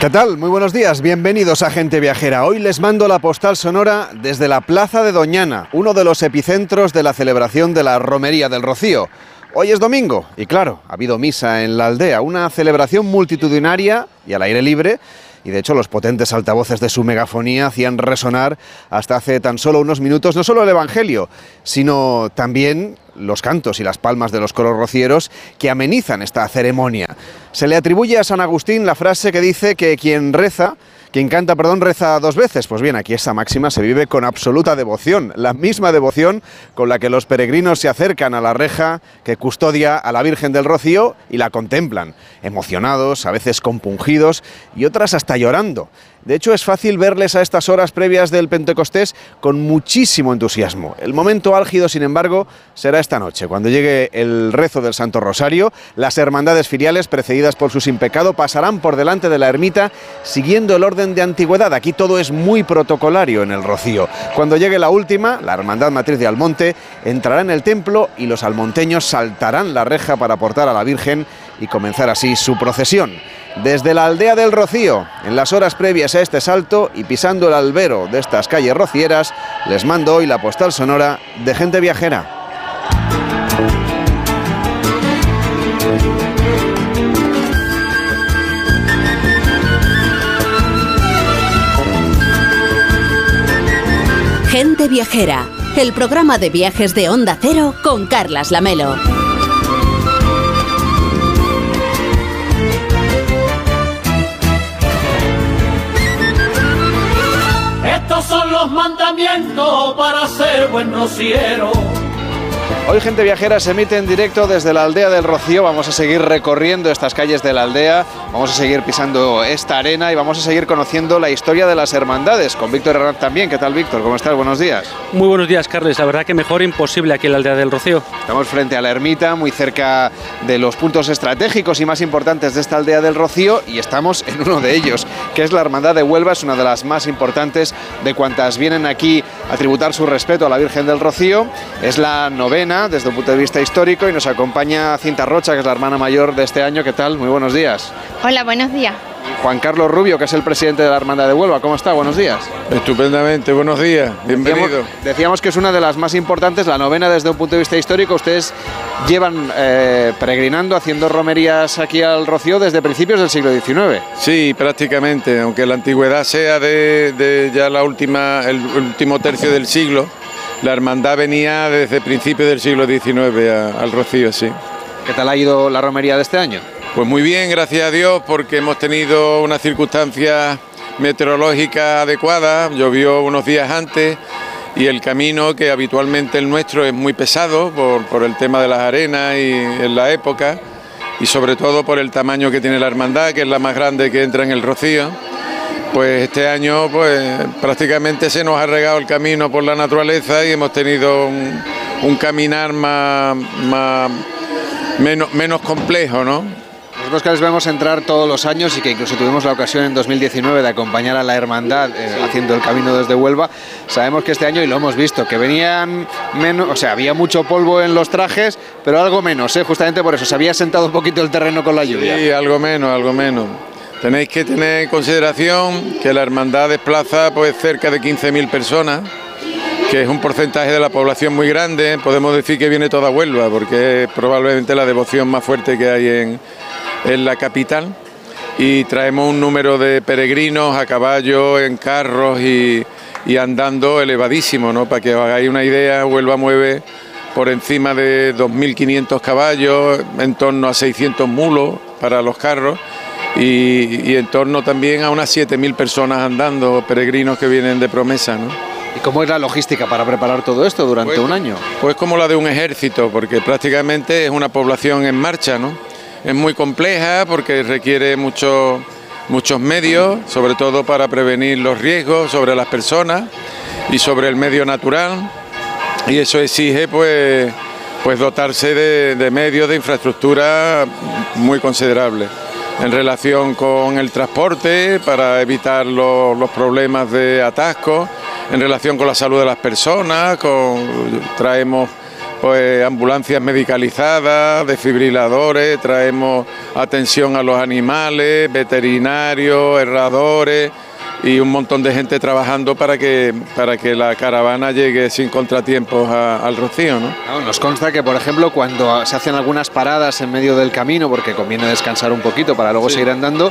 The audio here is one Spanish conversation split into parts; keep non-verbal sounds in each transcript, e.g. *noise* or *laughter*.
¿Qué tal? Muy buenos días, bienvenidos a Gente Viajera. Hoy les mando la postal sonora desde la Plaza de Doñana, uno de los epicentros de la celebración de la Romería del Rocío. Hoy es domingo y claro, ha habido misa en la aldea, una celebración multitudinaria y al aire libre y de hecho los potentes altavoces de su megafonía hacían resonar hasta hace tan solo unos minutos no solo el Evangelio, sino también los cantos y las palmas de los coros rocieros que amenizan esta ceremonia. Se le atribuye a San Agustín la frase que dice que quien reza quien canta, perdón, reza dos veces. Pues bien, aquí esa máxima se vive con absoluta devoción, la misma devoción con la que los peregrinos se acercan a la reja que custodia a la Virgen del Rocío y la contemplan, emocionados, a veces compungidos y otras hasta llorando. De hecho, es fácil verles a estas horas previas del Pentecostés con muchísimo entusiasmo. El momento álgido, sin embargo, será esta noche, cuando llegue el rezo del Santo Rosario. Las hermandades filiales, precedidas por su sin pecado, pasarán por delante de la ermita siguiendo el orden de antigüedad. Aquí todo es muy protocolario en el Rocío. Cuando llegue la última, la Hermandad Matriz de Almonte entrará en el templo y los almonteños saltarán la reja para aportar a la Virgen y comenzar así su procesión. Desde la aldea del Rocío, en las horas previas a este salto y pisando el albero de estas calles rocieras, les mando hoy la postal sonora de gente viajera. Gente viajera, el programa de viajes de Onda Cero con Carlas Lamelo. Son los mandamientos para ser buen rociero. Hoy Gente Viajera se emite en directo desde la aldea del Rocío. Vamos a seguir recorriendo estas calles de la aldea, vamos a seguir pisando esta arena y vamos a seguir conociendo la historia de las hermandades. Con Víctor Hernández también. ¿Qué tal, Víctor? ¿Cómo estás? Buenos días. Muy buenos días, Carles. La verdad que mejor imposible aquí en la aldea del Rocío. Estamos frente a la ermita, muy cerca de los puntos estratégicos y más importantes de esta aldea del Rocío y estamos en uno de ellos, que es la Hermandad de Huelva. Es una de las más importantes de cuantas vienen aquí a tributar su respeto a la Virgen del Rocío. Es la novena desde un punto de vista histórico y nos acompaña Cinta Rocha, que es la hermana mayor de este año. ¿Qué tal? Muy buenos días. Hola, buenos días. Juan Carlos Rubio, que es el presidente de la Hermandad de Huelva. ¿Cómo está? Buenos días. Estupendamente, buenos días. Bienvenido. Decíamos, que es una de las más importantes, la novena desde un punto de vista histórico. Ustedes llevan eh, peregrinando, haciendo romerías aquí al Rocío desde principios del siglo XIX. Sí, prácticamente, aunque la antigüedad sea de, de ya la última, el último tercio del siglo la hermandad venía desde principios del siglo XIX al Rocío, sí. ¿Qué tal ha ido la romería de este año? Pues muy bien, gracias a Dios, porque hemos tenido unas circunstancias meteorológicas adecuadas, llovió unos días antes y el camino que habitualmente el nuestro es muy pesado por, por el tema de las arenas y en la época y sobre todo por el tamaño que tiene la hermandad, que es la más grande que entra en el Rocío pues este año pues prácticamente se nos ha regado el camino por la naturaleza y hemos tenido un, caminar más, menos, menos complejo, ¿no? Nosotros que les vemos entrar todos los años y que incluso tuvimos la ocasión en 2019 de acompañar a la hermandad eh, haciendo el camino desde Huelva, sabemos que este año, y lo hemos visto, que venían menos, o sea, había mucho polvo en los trajes, pero algo menos, ¿eh? justamente por eso, se había sentado un poquito el terreno con la lluvia. Sí, algo menos, algo menos. Tenéis que tener en consideración que la hermandad desplaza pues cerca de 15.000 personas, que es un porcentaje de la población muy grande. Podemos decir que viene toda Huelva, porque es probablemente la devoción más fuerte que hay en, en la capital. Y traemos un número de peregrinos a caballo, en carros y, y andando elevadísimo, ¿no? Para que os hagáis una idea, Huelva mueve por encima de 2.500 caballos, en torno a 600 mulos para los carros y, en torno también a unas 7.000 personas andando, peregrinos que vienen de promesa. ¿no? ¿Y cómo es la logística para preparar todo esto durante pues, un año? Pues como la de un ejército, porque prácticamente es una población en marcha, ¿no? Es muy compleja porque requiere mucho, muchos medios, sobre todo para prevenir los riesgos sobre las personas y sobre el medio natural. Y eso exige pues, pues dotarse de, de medios, de infraestructura muy considerables en relación con el transporte para evitar los, problemas de atasco, en relación con la salud de las personas, con, traemos pues ambulancias medicalizadas, desfibriladores, traemos atención a los animales, veterinarios, herradores y un montón de gente trabajando para que, para que la caravana llegue sin contratiempos al Rocío. ¿no? nos consta que, por ejemplo, cuando se hacen algunas paradas en medio del camino, porque conviene descansar un poquito para luego seguir andando,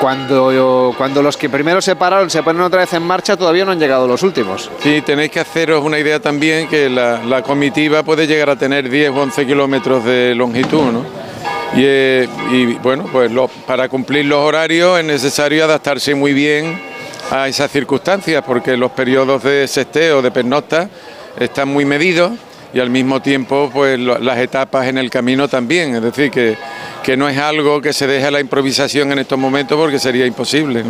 cuando, cuando los que primero se pararon se ponen otra vez en marcha, todavía no han llegado los últimos. Sí, tenéis que haceros una idea también que la, comitiva puede llegar a tener 10 o 11 kilómetros de longitud, ¿no? Y, eh, bueno, pues para cumplir los horarios es necesario adaptarse muy bien a esas circunstancias, porque los periodos de sesteo, de pernocta, están muy medidos y al mismo tiempo pues las etapas en el camino también, es decir, que, que no es algo que se deje a la improvisación en estos momentos porque sería imposible.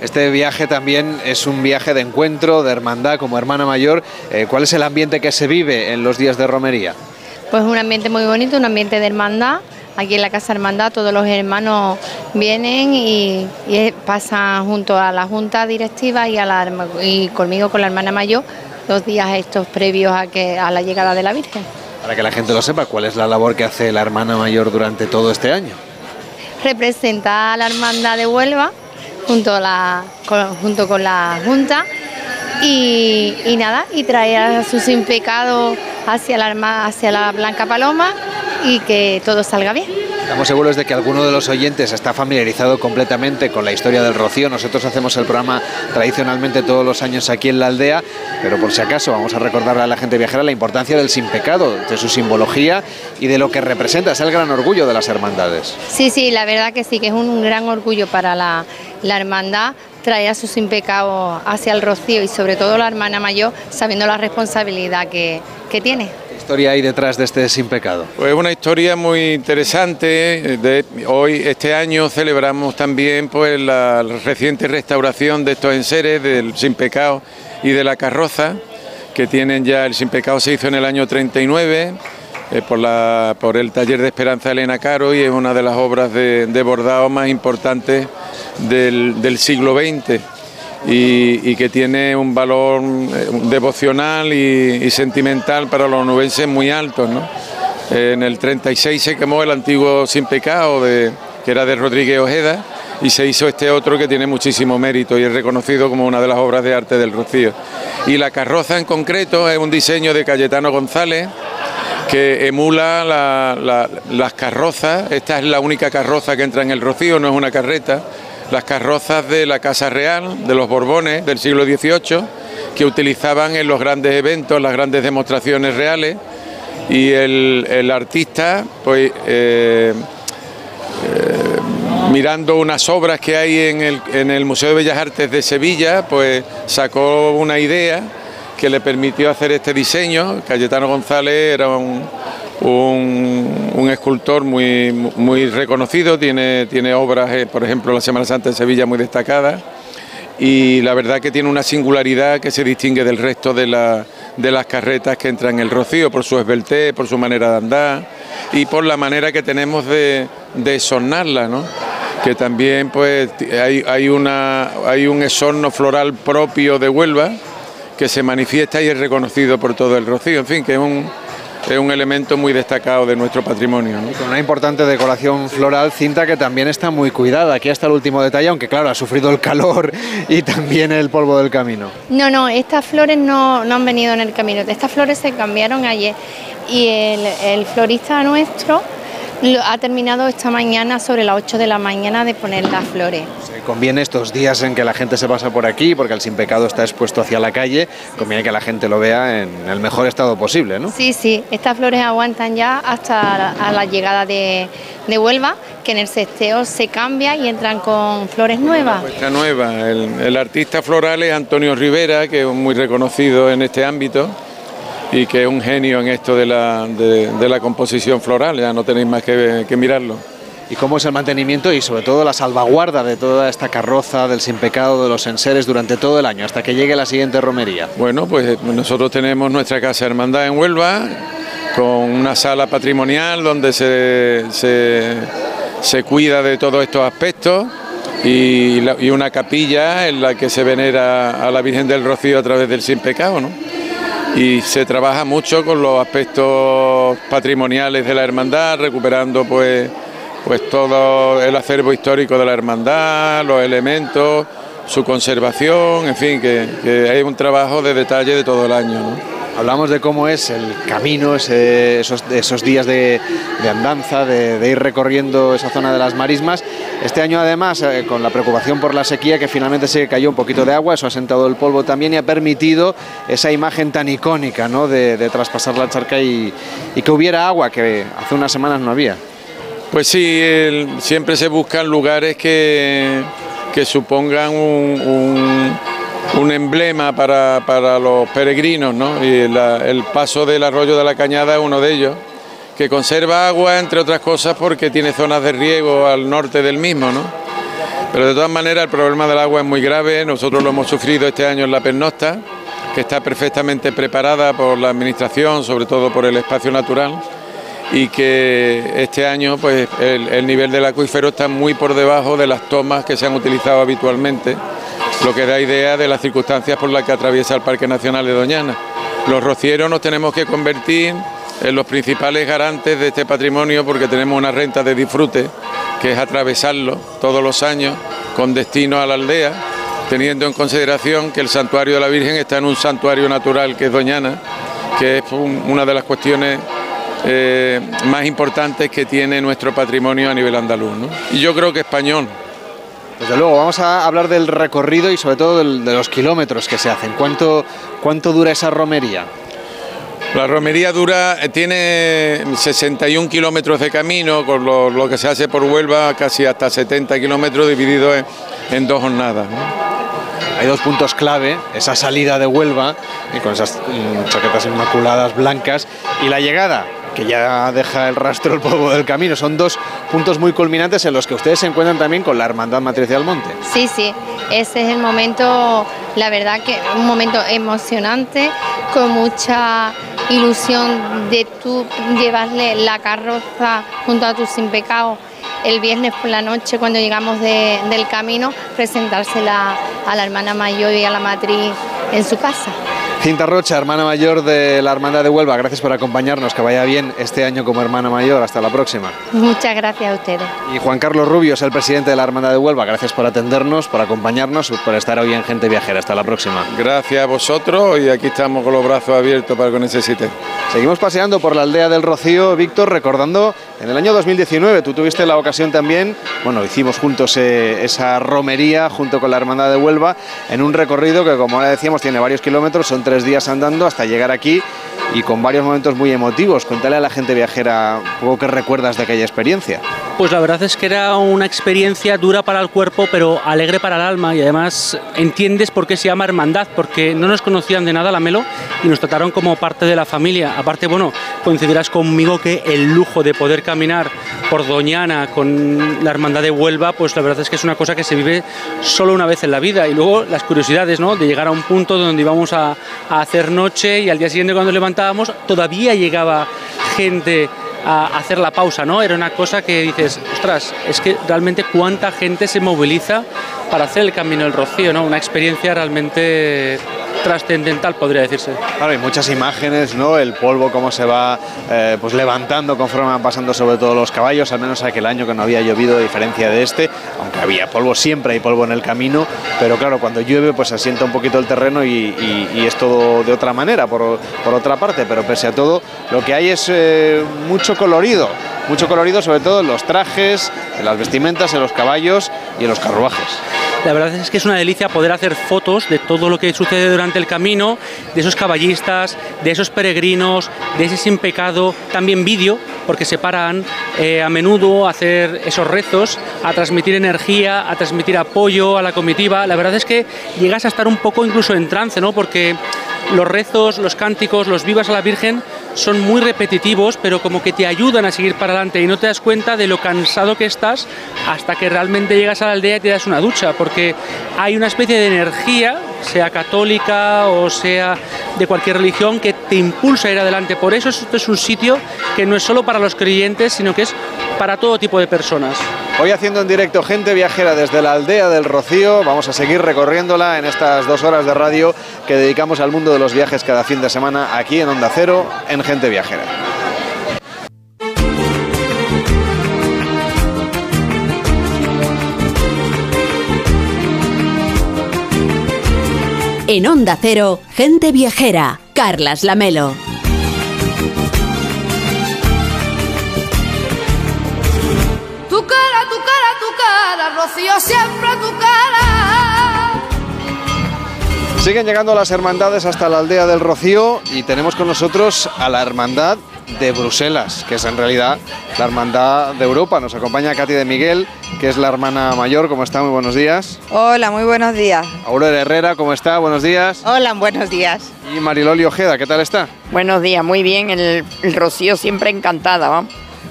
Este viaje también es un viaje de encuentro, de hermandad como hermana mayor. Eh, ¿Cuál es el ambiente que se vive en los días de romería? Pues un ambiente muy bonito, un ambiente de hermandad. Aquí en la Casa Hermandad todos los hermanos vienen y, pasan junto a la Junta Directiva y, a la, y conmigo con la hermana mayor los días estos previos a, que, a la llegada de la Virgen. Para que la gente lo sepa, ¿cuál es la labor que hace la hermana mayor durante todo este año? Representa a la hermandad de Huelva junto, a la, con, junto con la Junta y, y, nada, y trae a su sin pecado hacia la, hacia la Blanca Paloma y que todo salga bien. Estamos seguros de que alguno de los oyentes está familiarizado completamente con la historia del Rocío. Nosotros hacemos el programa tradicionalmente todos los años aquí en la aldea, pero por si acaso vamos a recordarle a la gente viajera la importancia del sin pecado, de su simbología y de lo que representa. Es el gran orgullo de las hermandades. Sí, sí, la verdad que sí, que es un gran orgullo para la, la hermandad traer a su sin pecado hacia el Rocío y sobre todo la hermana mayor sabiendo la responsabilidad que, que tiene historia hay detrás de este sin pecado? Pues una historia muy interesante. De, hoy, este año, celebramos también pues, la reciente restauración de estos enseres del sin pecado y de la carroza, que tienen ya, el sin pecado se hizo en el año 39. Eh, por, la, por el taller de Esperanza Elena Caro y es una de las obras de, bordado más importantes del siglo XX y, que tiene un valor eh, devocional y, sentimental para los nubenses muy alto. En el 36 se quemó el antiguo Sin Pecado, que era de Rodríguez Ojeda, y se hizo este otro que tiene muchísimo mérito y es reconocido como una de las obras de arte del Rocío. Y la carroza en concreto es un diseño de Cayetano González que emula las carrozas. Esta es la única carroza que entra en el Rocío, no es una carreta las carrozas de la Casa Real, de los Borbones del siglo XVIII, que utilizaban en los grandes eventos, las grandes demostraciones reales, y el, artista, pues, eh, eh, mirando unas obras que hay en el, en el Museo de Bellas Artes de Sevilla, pues sacó una idea que le permitió hacer este diseño. Cayetano González era un, escultor muy, muy reconocido, tiene, tiene obras, eh, por ejemplo, la Semana Santa de Sevilla muy destacadas y la verdad que tiene una singularidad que se distingue del resto de, de las carretas que entran en el Rocío, por su esbeltez, por su manera de andar y por la manera que tenemos de, de sonarla, ¿no? que también pues hay, hay, una, hay un esorno floral propio de Huelva que se manifiesta y es reconocido por todo el Rocío, en fin, que es un, es un elemento muy destacado de nuestro patrimonio. Con una importante decoración floral, cinta que también está muy cuidada. Aquí está el último detalle, aunque claro, ha sufrido el calor *laughs* y también el polvo del camino. No, no, estas flores no, no han venido en el camino. Estas flores se cambiaron ayer y el, el florista nuestro ha terminado esta mañana sobre las 8 de la mañana de poner las flores. conviene estos días en que la gente se pasa por aquí, porque el sin pecado está expuesto hacia la calle, conviene que la gente lo vea en el mejor estado posible, ¿no? Sí, sí, estas flores aguantan ya hasta la, llegada de, Huelva, que en el cesteo se cambia y entran con flores nuevas. Esta nueva, el, el artista floral es Antonio Rivera, que es muy reconocido en este ámbito y que es un genio en esto de la, de, la composición floral, ya no tenéis más que, mirarlo. ¿Y cómo es el mantenimiento y sobre todo la salvaguarda de toda esta carroza del sin pecado de los enseres durante todo el año, hasta que llegue la siguiente romería? Bueno, pues eh, nosotros tenemos nuestra casa hermandad en Huelva, con una sala patrimonial donde se, se, cuida de todos estos aspectos y, y, una capilla en la que se venera a la Virgen del Rocío a través del sin pecado, ¿no? Y se trabaja mucho con los aspectos patrimoniales de la hermandad, recuperando pues, pues todo el acervo histórico de la hermandad, los elementos, su conservación, en fin, que, que hay un trabajo de detalle de todo el año. Hablamos de cómo es el camino, esos, días de, andanza, de, ir recorriendo esa zona de las marismas. Este año además, eh, con la preocupación por la sequía, que finalmente se cayó un poquito de agua, eso ha sentado el polvo también y ha permitido esa imagen tan icónica ¿no? de, traspasar la charca y, que hubiera agua, que hace unas semanas no había. Pues sí, siempre se buscan lugares que, supongan un emblema para, los peregrinos, ¿no? Y el paso del arroyo de la Cañada es uno de ellos, que conserva agua, entre otras cosas, porque tiene zonas de riego al norte del mismo, ¿no? Pero de todas maneras el problema del agua es muy grave, nosotros lo hemos sufrido este año en la Pernosta, que está perfectamente preparada por la Administración, sobre todo por el espacio natural, y que este año pues, el nivel del acuífero está muy por debajo de las tomas que se han utilizado habitualmente lo que da idea de las circunstancias por las que atraviesa el Parque Nacional de Doñana. Los rocieros nos tenemos que convertir en los principales garantes de este patrimonio porque tenemos una renta de disfrute que es atravesarlo todos los años con destino a la aldea, teniendo en consideración que el santuario de la Virgen está en un santuario natural que es Doñana, que es una de las cuestiones eh, más importantes que tiene nuestro patrimonio a nivel andaluz. Y yo creo que español, desde luego, vamos a hablar del recorrido y sobre todo de los kilómetros que se hacen. ¿Cuánto, cuánto dura esa romería? La romería dura, eh, tiene 61 kilómetros de camino, con lo, que se hace por Huelva, casi hasta 70 kilómetros divididos en, dos jornadas. Hay dos puntos clave, esa salida de Huelva, y con esas mm, chaquetas inmaculadas blancas, y la llegada, que ya deja el rastro el polvo del camino. Son dos puntos muy culminantes en los que ustedes se encuentran también con la Hermandad Matriz del Monte. Sí, sí, ese es el momento, la verdad que un momento emocionante, con mucha ilusión de tú llevarle la carroza junto a tu sin el viernes por la noche cuando llegamos del camino, presentársela a la hermana mayor y a la matriz en su casa. Cinta Rocha, hermana mayor de la Hermandad de Huelva, gracias por acompañarnos, que vaya bien este año como hermana mayor, hasta la próxima. Muchas gracias a ustedes. Y Juan Carlos Rubio es el presidente de la Hermandad de Huelva, gracias por atendernos, por acompañarnos, por estar hoy en Gente Viajera, hasta la próxima. Gracias a vosotros y aquí estamos con los brazos abiertos para que necesite. Seguimos paseando por la aldea del Rocío, Víctor, recordando en el año 2019, tú tuviste la ocasión también, bueno, hicimos juntos eh, esa romería junto con la Hermandad de Huelva en un recorrido que como ahora decíamos tiene varios kilómetros, son tres días andando hasta llegar aquí y con varios momentos muy emotivos. Cuéntale a la gente viajera poco qué recuerdas de aquella experiencia. Pues la verdad es que era una experiencia dura para el cuerpo, pero alegre para el alma y además entiendes por qué se llama hermandad, porque no nos conocían de nada la Melo y nos trataron como parte de la familia. Aparte, bueno, coincidirás conmigo que el lujo de poder caminar por Doñana con la hermandad de Huelva, pues la verdad es que es una cosa que se vive solo una vez en la vida y luego las curiosidades, ¿no? De llegar a un punto donde íbamos a, a hacer noche y al día siguiente cuando levantábamos todavía llegaba gente a hacer la pausa, ¿no? Era una cosa que dices, ostras, es que realmente cuánta gente se moviliza para hacer el Camino del Rocío, ¿no? Una experiencia realmente trascendental, podría decirse. Claro, hay muchas imágenes, ¿no? El polvo, cómo se va eh, pues levantando conforme van pasando sobre todo los caballos, al menos aquel año que no había llovido, a diferencia de este, aunque había polvo, siempre hay polvo en el camino, pero claro, cuando llueve, pues asienta un poquito el terreno y, es todo de otra manera, por, otra parte, pero pese a todo, lo que hay es eh, mucho colorido, mucho colorido sobre todo en los trajes, en las vestimentas, en los caballos y en los carruajes. La verdad es que es una delicia poder hacer fotos de todo lo que sucede durante el camino, de esos caballistas, de esos peregrinos, de ese sin pecado, también vídeo, porque se paran eh, a menudo a hacer esos rezos, a transmitir energía, a transmitir apoyo a la comitiva. La verdad es que llegas a estar un poco incluso en trance, ¿no? Porque los rezos, los cánticos, los vivas a la Virgen son muy repetitivos, pero como que te ayudan a seguir para adelante y no te das cuenta de lo cansado que estás hasta que realmente llegas a la aldea y te das una ducha, porque hay una especie de energía, sea católica o sea de cualquier religión, que te impulsa a ir adelante. Por eso esto es un sitio que no es solo para los creyentes, sino que es para todo tipo de personas. Hoy haciendo en directo gente viajera desde la aldea del Rocío, vamos a seguir recorriéndola en estas dos horas de radio que dedicamos al mundo de los viajes cada fin de semana aquí en Onda Cero, en Gente Viajera. En Onda Cero, Gente Viajera, Carlas Lamelo. Tu cara, tu cara, tu cara, Rocío, Siguen llegando las hermandades hasta la aldea del Rocío y tenemos con nosotros a la hermandad de Bruselas, que es en realidad la hermandad de Europa. Nos acompaña Katy de Miguel, que es la hermana mayor. ¿Cómo está? Muy buenos días. Hola, muy buenos días. Aurora Herrera, ¿cómo está? Buenos días. Hola, buenos días. Y Mariloli Ojeda, ¿qué tal está? Buenos días, muy bien. El, el Rocío siempre encantada, ¿va?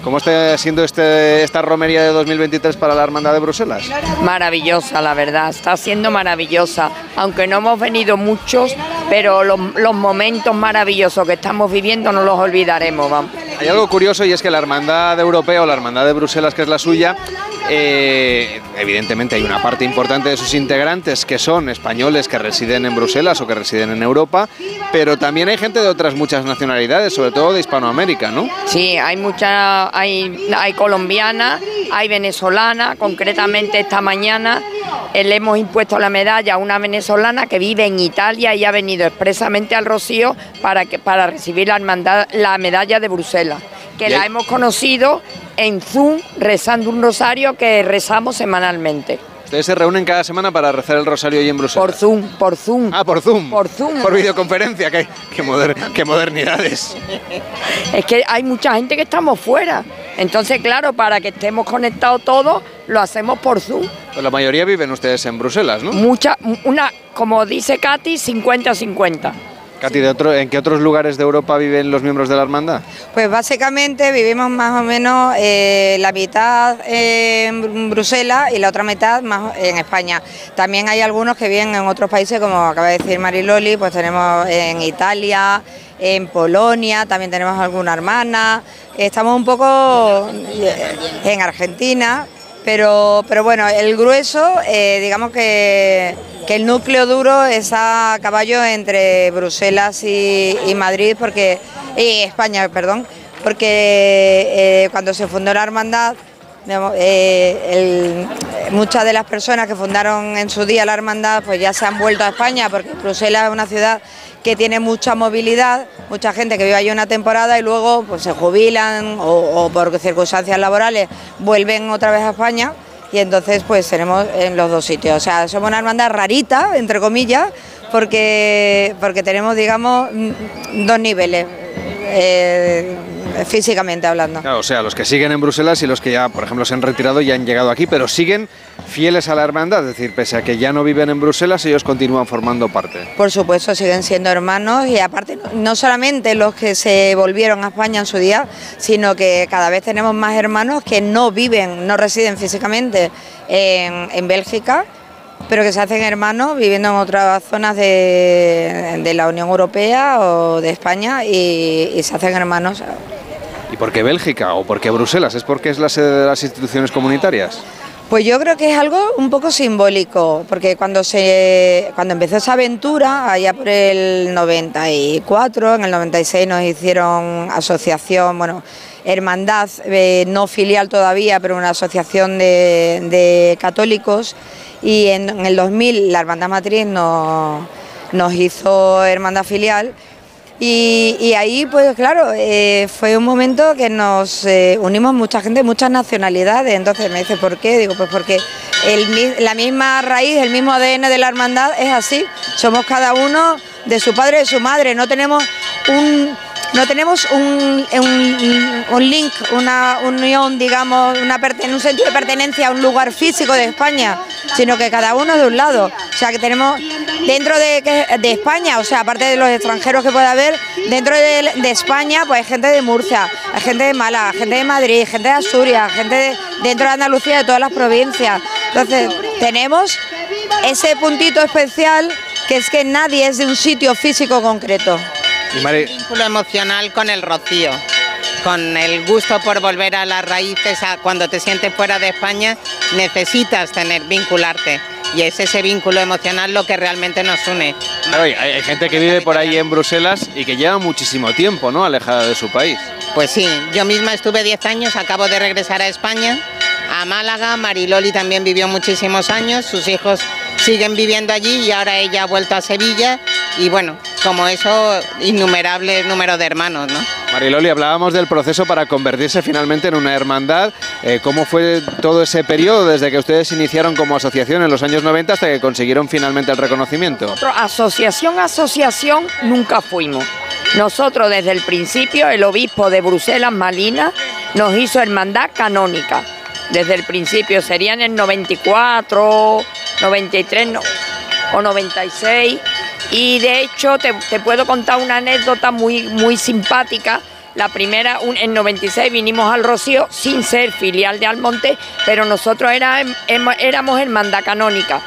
¿Cómo está siendo este, esta romería de 2023 para la hermandad de Bruselas? Maravillosa, la verdad. Está siendo maravillosa. Aunque no hemos venido muchos, pero los, los momentos maravillosos que estamos viviendo no los olvidaremos, vamos. Hay algo curioso y es que la hermandad europea o la hermandad de Bruselas, que es la suya, eh, evidentemente hay una parte importante de sus integrantes que son españoles que residen en Bruselas o que residen en Europa, pero también hay gente de otras muchas nacionalidades, sobre todo de Hispanoamérica, ¿no? Sí, hay mucha, hay, hay colombiana, hay venezolana, concretamente esta mañana eh, le hemos impuesto la medalla a una venezolana que vive en Italia y ha venido expresamente al Rocío para, que, para recibir la, medalla de Bruselas, que la hemos conocido en Zoom rezando un rosario que rezamos semanalmente. Ustedes se reúnen cada semana para rezar el rosario ahí en Bruselas. Por Zoom, por Zoom. Ah, por Zoom. Por Zoom. Por videoconferencia, qué, qué, moder- qué modernidades. Es que hay mucha gente que estamos fuera. Entonces, claro, para que estemos conectados todos, lo hacemos por Zoom. Pues la mayoría viven ustedes en Bruselas, ¿no? Mucha, una, como dice Katy, 50-50. Katy, ¿de otro, ¿en qué otros lugares de Europa viven los miembros de la hermandad? Pues básicamente vivimos más o menos eh, la mitad en Br- Bruselas y la otra mitad más en España. También hay algunos que viven en otros países, como acaba de decir Mariloli, pues tenemos en Italia, en Polonia, también tenemos alguna hermana. Estamos un poco eh, en Argentina, pero, pero bueno, el grueso, eh, digamos que, que el núcleo duro es a caballo entre Bruselas y, Madrid, porque y España, perdón, porque eh, cuando se fundó la hermandad, eh, muchas de las personas que fundaron en su día la hermandad, pues ya se han vuelto a España, porque Bruselas es una ciudad que tiene mucha movilidad, mucha gente que vive allí una temporada y luego pues se jubilan o por circunstancias laborales vuelven otra vez a España y entonces pues tenemos en los dos sitios. O sea, somos una hermandad rarita, entre comillas, porque, porque tenemos, digamos, mm, dos niveles, eh, físicamente hablando. Claro, o sea, los que siguen en Bruselas y los que ya, por ejemplo, se han retirado y han llegado aquí, pero siguen fieles a la hermandad, es decir, pese a que ya no viven en Bruselas, ellos continúan formando parte. Por supuesto, siguen siendo hermanos y aparte no- solamente los que se volvieron a España en su día, sino que cada vez tenemos más hermanos que no viven, no residen físicamente en, en Bélgica, pero que se hacen hermanos viviendo en otras zonas de, de la Unión Europea o de España y, y se hacen hermanos. ¿Y por qué Bélgica o por qué Bruselas? ¿Es porque es la sede de las instituciones comunitarias? Pues yo creo que es algo un poco simbólico, porque cuando se cuando empezó esa aventura, allá por el 94, en el 96 nos hicieron asociación, bueno, hermandad, eh, no filial todavía, pero una asociación de, de católicos, y en, el 2000 la hermandad matriz nos, nos hizo hermandad filial. Y, ahí, pues claro, eh, fue un momento que nos eh, unimos mucha gente, muchas nacionalidades. Entonces me dice, ¿por qué? Digo, pues porque la misma raíz, el mismo ADN de la hermandad es así. Somos cada uno de su padre y de su madre. No tenemos un, no tenemos un, un- un link, una unión, digamos, una perten- un sentido de pertenencia a un lugar físico de España, sino que cada uno de un lado. O sea, que tenemos dentro de, de España, o sea, aparte de los extranjeros que pueda haber, dentro de, España, pues hay gente de Murcia, hay gente de Málaga, gente de Madrid, gente de Asturias, gente de- dentro de Andalucía, de todas las provincias. Entonces, tenemos ese puntito especial que es que nadie es de un sitio físico concreto. Y Mari, vínculo emocional con el rocío. con el gusto por volver a las raíces, a cuando te sientes fuera de España, necesitas tener, vincularte. Y es ese vínculo emocional lo que realmente nos une. Claro, hay, hay gente que vive por ahí en Bruselas y que lleva muchísimo tiempo, ¿no? Alejada de su país. Pues sí, yo misma estuve 10 años, acabo de regresar a España, a Málaga, Mariloli también vivió muchísimos años, sus hijos siguen viviendo allí y ahora ella ha vuelto a Sevilla y bueno, como eso, innumerable número de hermanos, ¿no? Mariloli, hablábamos del proceso para convertirse finalmente en una hermandad. Eh, ¿Cómo fue todo ese periodo desde que ustedes iniciaron como asociación en los años 90 hasta que consiguieron finalmente el reconocimiento? Nosotros, asociación, asociación, nunca fuimos. Nosotros desde el principio, el obispo de Bruselas, Malina, nos hizo hermandad canónica. Desde el principio, serían en 94, 93 no, o 96. Y de hecho te, te puedo contar una anécdota muy, muy simpática. La primera, un- en 96 vinimos al Rocío sin ser filial de Almonte, pero nosotros era- em- éramos hermandad canónica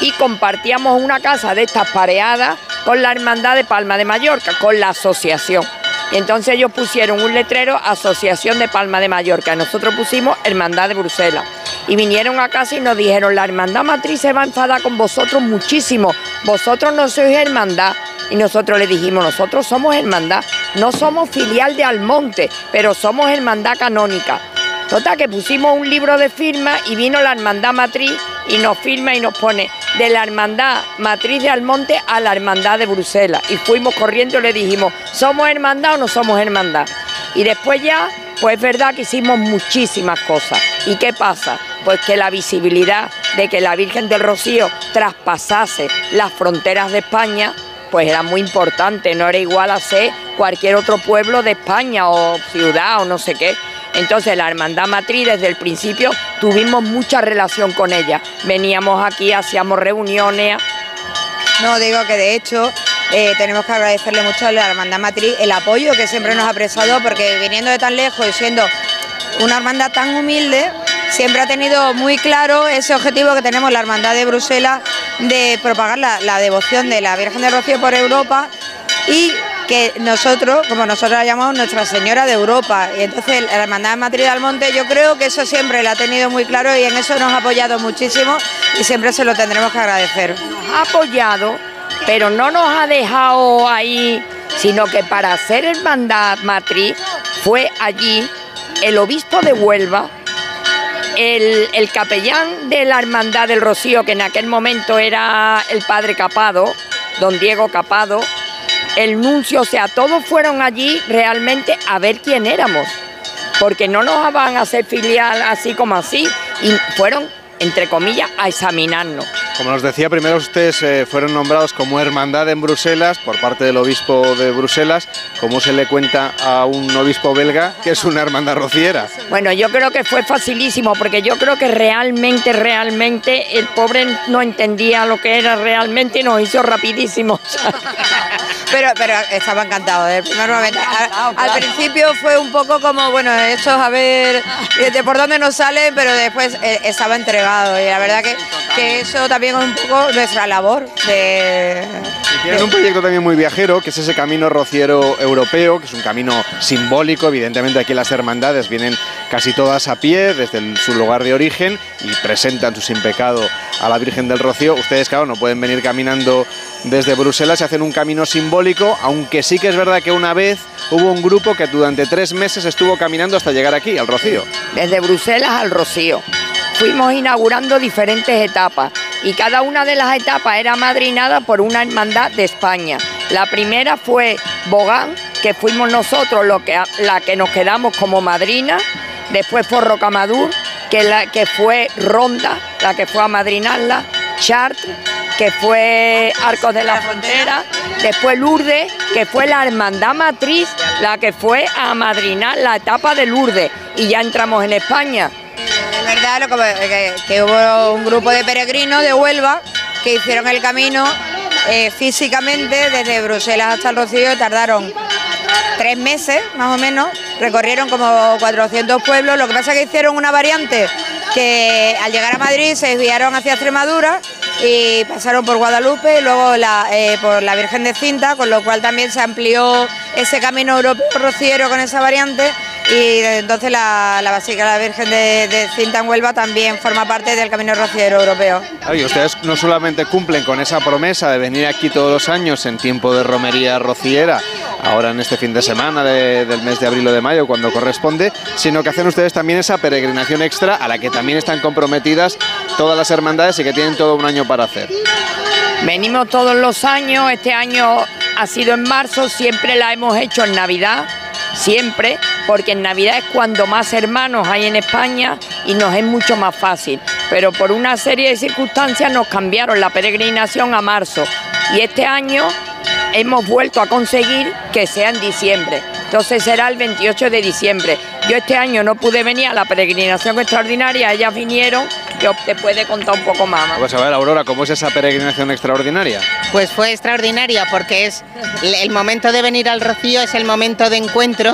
y compartíamos una casa de estas pareadas con la hermandad de Palma de Mallorca, con la asociación. Y entonces ellos pusieron un letrero Asociación de Palma de Mallorca. Nosotros pusimos Hermandad de Bruselas. Y vinieron a casa y nos dijeron, la hermandad matriz se va a enfadar con vosotros muchísimo. Vosotros no sois hermandad. Y nosotros le dijimos, nosotros somos hermandad. No somos filial de Almonte, pero somos hermandad canónica. Total, que pusimos un libro de firma y vino la hermandad matriz y nos firma y nos pone de la hermandad matriz de Almonte a la hermandad de Bruselas. Y fuimos corriendo y le dijimos, ¿somos hermandad o no somos hermandad? Y después ya, pues es verdad que hicimos muchísimas cosas. ¿Y qué pasa? Pues que la visibilidad de que la Virgen del Rocío traspasase las fronteras de España, pues era muy importante, no era igual a ser cualquier otro pueblo de España o ciudad o no sé qué. Entonces la Hermandad Matriz desde el principio tuvimos mucha relación con ella. Veníamos aquí, hacíamos reuniones. No, digo que de hecho eh, tenemos que agradecerle mucho a la Hermandad Matriz el apoyo que siempre nos ha prestado, porque viniendo de tan lejos y siendo una hermandad tan humilde, siempre ha tenido muy claro ese objetivo que tenemos la Hermandad de Bruselas de propagar la, la devoción de la Virgen de Rocío por Europa y que nosotros, como nosotros la llamamos Nuestra Señora de Europa, y entonces la Hermandad Matriz del Monte, yo creo que eso siempre la ha tenido muy claro y en eso nos ha apoyado muchísimo y siempre se lo tendremos que agradecer. ha apoyado, pero no nos ha dejado ahí, sino que para hacer hermandad matriz fue allí el obispo de Huelva, el, el capellán de la hermandad del Rocío, que en aquel momento era el padre Capado, don Diego Capado, el nuncio, o sea, todos fueron allí realmente a ver quién éramos, porque no nos van a hacer filial así como así, y fueron, entre comillas, a examinarnos. Como nos decía, primero ustedes eh, fueron nombrados como hermandad en Bruselas por parte del obispo de Bruselas. ¿Cómo se le cuenta a un obispo belga que es una hermandad rociera? Bueno, yo creo que fue facilísimo porque yo creo que realmente, realmente el pobre no entendía lo que era realmente y nos hizo rapidísimo. *laughs* Pero, pero estaba encantado desde el primer momento. Al, al principio fue un poco como, bueno, esto a ver de por dónde nos sale, pero después eh, estaba entregado. Y la verdad que, que eso también es un poco nuestra labor de, Y tienen un proyecto también muy viajero, que es ese camino rociero europeo, que es un camino simbólico. Evidentemente aquí las hermandades vienen casi todas a pie desde el- su lugar de origen y presentan su sin pecado a la Virgen del Rocío. Ustedes, claro, no pueden venir caminando desde Bruselas y hacen un camino simbólico, aunque sí que es verdad que una vez hubo un grupo que durante tres meses estuvo caminando hasta llegar aquí, al Rocío. Desde Bruselas al Rocío. Fuimos inaugurando diferentes etapas y cada una de las etapas era madrinada por una hermandad de España. La primera fue Bogán, que fuimos nosotros lo que, la que nos quedamos como madrina. Después fue Rocamadur, que, la, que fue Ronda, la que fue a madrinarla. Chartres, que fue Arcos de la Frontera. Después Lourdes, que fue la hermandad matriz, la que fue a madrinar la etapa de Lourdes. Y ya entramos en España. Verdad que, hubo un grupo de peregrinos de Huelva que hicieron el camino eh, físicamente desde Bruselas hasta el Rocío tardaron tres meses más o menos, recorrieron como 400 pueblos, lo que pasa es que hicieron una variante que al llegar a Madrid se desviaron hacia Extremadura y pasaron por Guadalupe y luego eh, por la Virgen de Cinta, con lo cual también se amplió ese camino europeo rociero con esa variante y entonces la, la Basílica de la Virgen de, de Cinta en Huelva también forma parte del Camino Rociero Europeo. y ustedes no solamente cumplen con esa promesa de venir aquí todos los años en tiempo de romería rociera, ahora en este fin de semana de- del mes de abril o de mayo, cuando corresponde, sino que hacen ustedes también esa peregrinación extra a la que también están comprometidas todas las hermandades y que tienen todo un año para hacer. Venimos todos los años, este año ha sido en marzo, siempre la hemos hecho en Navidad, siempre, porque en Navidad es cuando más hermanos hay en España y nos es mucho más fácil. Pero por una serie de circunstancias nos cambiaron la peregrinación a marzo y este año hemos vuelto a conseguir que sea en diciembre. Entonces será el 28 de diciembre. Yo este año no pude venir a la peregrinación extraordinaria, ellas vinieron, que te puede contar un poco más. Vamos a ver, Aurora, ¿cómo es esa peregrinación extraordinaria? Pues fue extraordinaria porque es el momento de venir al Rocío, es el momento de encuentro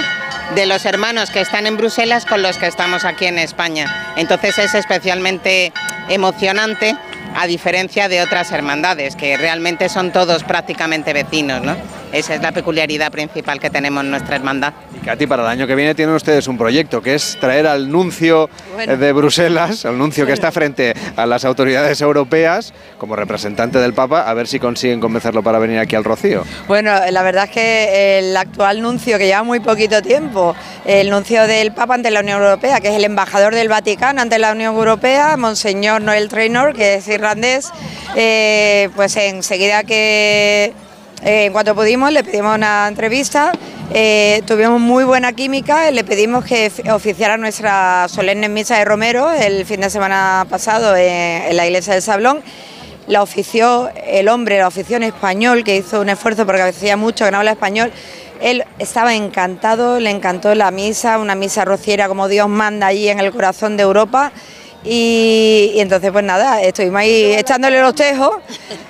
de los hermanos que están en Bruselas con los que estamos aquí en España. Entonces es especialmente emocionante a diferencia de otras hermandades, que realmente son todos prácticamente vecinos, ¿no? Esa es la peculiaridad principal que tenemos en nuestra hermandad. Y Katy, para el año que viene tienen ustedes un proyecto que es traer al nuncio Bueno. eh, de Bruselas, al nuncio que está frente a las autoridades europeas, como representante del Papa, a ver si consiguen convencerlo para venir aquí al Rocío. Bueno, la verdad es que el actual nuncio, que lleva muy poquito tiempo, el nuncio del Papa ante la Unión Europea, que es el embajador del Vaticano ante la Unión Europea, Monseñor Noel Trainor, que es irlandés, eh, pues enseguida que, eh, en cuanto pudimos, le pedimos una entrevista. eh, tuvimos muy buena química, le pedimos que oficiara nuestra solemne misa de Romero el fin de semana pasado en, en la iglesia del Sablón la ofició el hombre, la ofició en español, que hizo un esfuerzo porque hacía mucho que no habla español. Él estaba encantado, le encantó la misa, una misa rociera como Dios manda allí en el corazón de Europa. Y, y entonces, pues nada, estuvimos ahí echándole los tejos.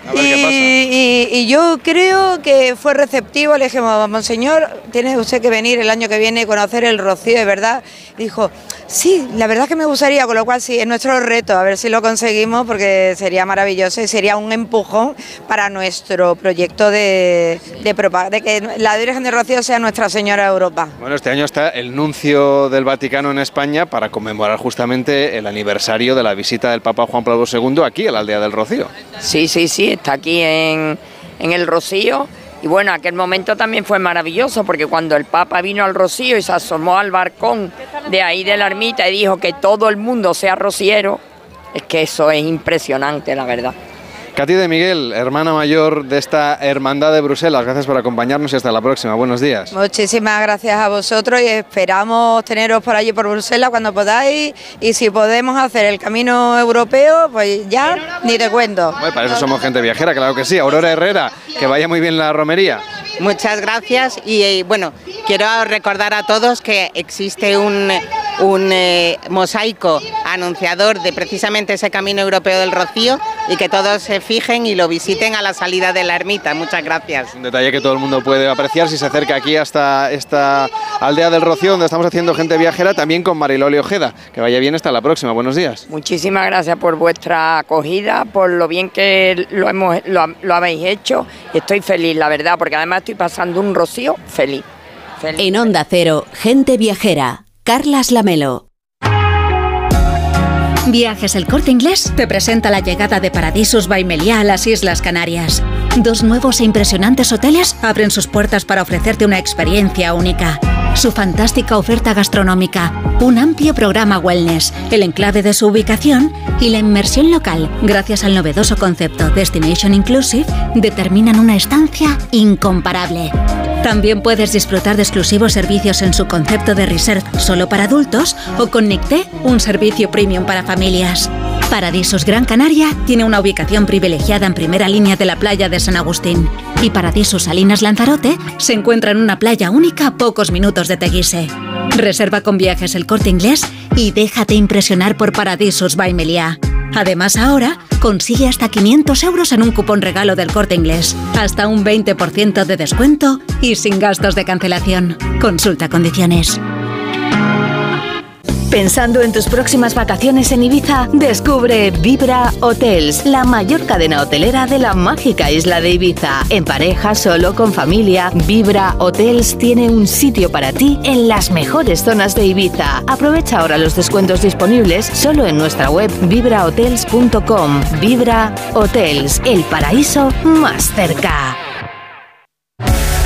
A ver y, qué pasa. y- y yo creo que fue receptivo. Le dijimos, Monseñor, tiene usted que venir el año que viene a conocer el rocío, de verdad. Y dijo, sí, la verdad que me gustaría, con lo cual sí, es nuestro reto, a ver si lo conseguimos, porque sería maravilloso y sería un empujón para nuestro proyecto de, de, de que la Virgen de Rocío sea Nuestra Señora de Europa. Bueno, este año está el nuncio del Vaticano en España para conmemorar justamente el aniversario de la visita del Papa Juan Pablo II aquí a la aldea del Rocío. Sí, sí, sí, está aquí en, en el Rocío. Y bueno, aquel momento también fue maravilloso porque cuando el Papa vino al Rocío y se asomó al balcón de ahí de la ermita y dijo que todo el mundo sea rociero, es que eso es impresionante, la verdad. Katy de Miguel, hermana mayor de esta hermandad de Bruselas, gracias por acompañarnos y hasta la próxima. Buenos días. Muchísimas gracias a vosotros y esperamos teneros por allí por Bruselas cuando podáis y si podemos hacer el camino europeo, pues ya ni te cuento. Bueno, para eso somos gente viajera, claro que sí. Aurora Herrera, que vaya muy bien la romería. Muchas gracias y eh, bueno, quiero recordar a todos que existe un, un eh, mosaico anunciador de precisamente ese camino europeo del Rocío y que todos se fijen y lo visiten a la salida de la ermita. Muchas gracias. Un detalle que todo el mundo puede apreciar si se acerca aquí hasta esta aldea del Rocío, donde estamos haciendo gente viajera, también con Mariloli Ojeda. Que vaya bien hasta la próxima. Buenos días. Muchísimas gracias por vuestra acogida, por lo bien que lo, hemos, lo, lo habéis hecho. Y estoy feliz, la verdad, porque además estoy pasando un rocío feliz. feliz. En Onda Cero, gente viajera. Carlas Lamelo. Viajes El Corte Inglés te presenta la llegada de Paradisus by a las Islas Canarias. Dos nuevos e impresionantes hoteles abren sus puertas para ofrecerte una experiencia única. Su fantástica oferta gastronómica, un amplio programa wellness, el enclave de su ubicación y la inmersión local, gracias al novedoso concepto Destination Inclusive, determinan una estancia incomparable. También puedes disfrutar de exclusivos servicios en su concepto de reserve solo para adultos o con Nicté, un servicio premium para familias. Paradisus Gran Canaria tiene una ubicación privilegiada en primera línea de la playa de San Agustín. Y Paradisus Salinas Lanzarote se encuentra en una playa única a pocos minutos de Teguise. Reserva con viajes el corte inglés y déjate impresionar por Paradisus by. Además ahora, consigue hasta 500 euros en un cupón regalo del corte inglés, hasta un 20% de descuento y sin gastos de cancelación. Consulta condiciones. Pensando en tus próximas vacaciones en Ibiza, descubre Vibra Hotels, la mayor cadena hotelera de la mágica isla de Ibiza. En pareja, solo, con familia, Vibra Hotels tiene un sitio para ti en las mejores zonas de Ibiza. Aprovecha ahora los descuentos disponibles solo en nuestra web vibrahotels.com. Vibra Hotels, el paraíso más cerca.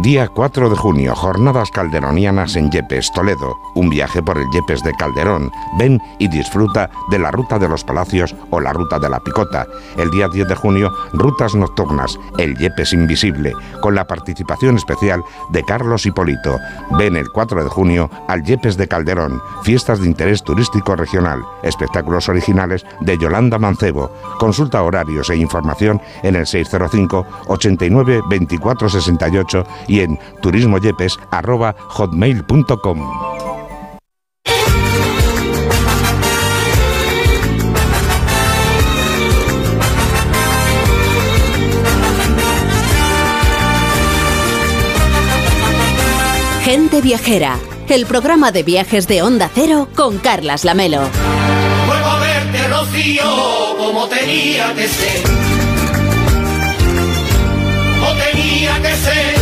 Día 4 de junio, jornadas calderonianas en Yepes, Toledo. Un viaje por el Yepes de Calderón. Ven y disfruta de la Ruta de los Palacios o la Ruta de la Picota. El día 10 de junio, rutas nocturnas, el Yepes Invisible, con la participación especial de Carlos Hipólito. Ven el 4 de junio al Yepes de Calderón. Fiestas de interés turístico regional. Espectáculos originales de Yolanda Mancebo. Consulta horarios e información en el 605 89 24 68 y en turismoyepes.hotmail.com. Gente Viajera, el programa de viajes de Onda Cero con Carlas Lamelo. Vuelvo a verte, Rocío, como tenía que ser. Como tenía que ser.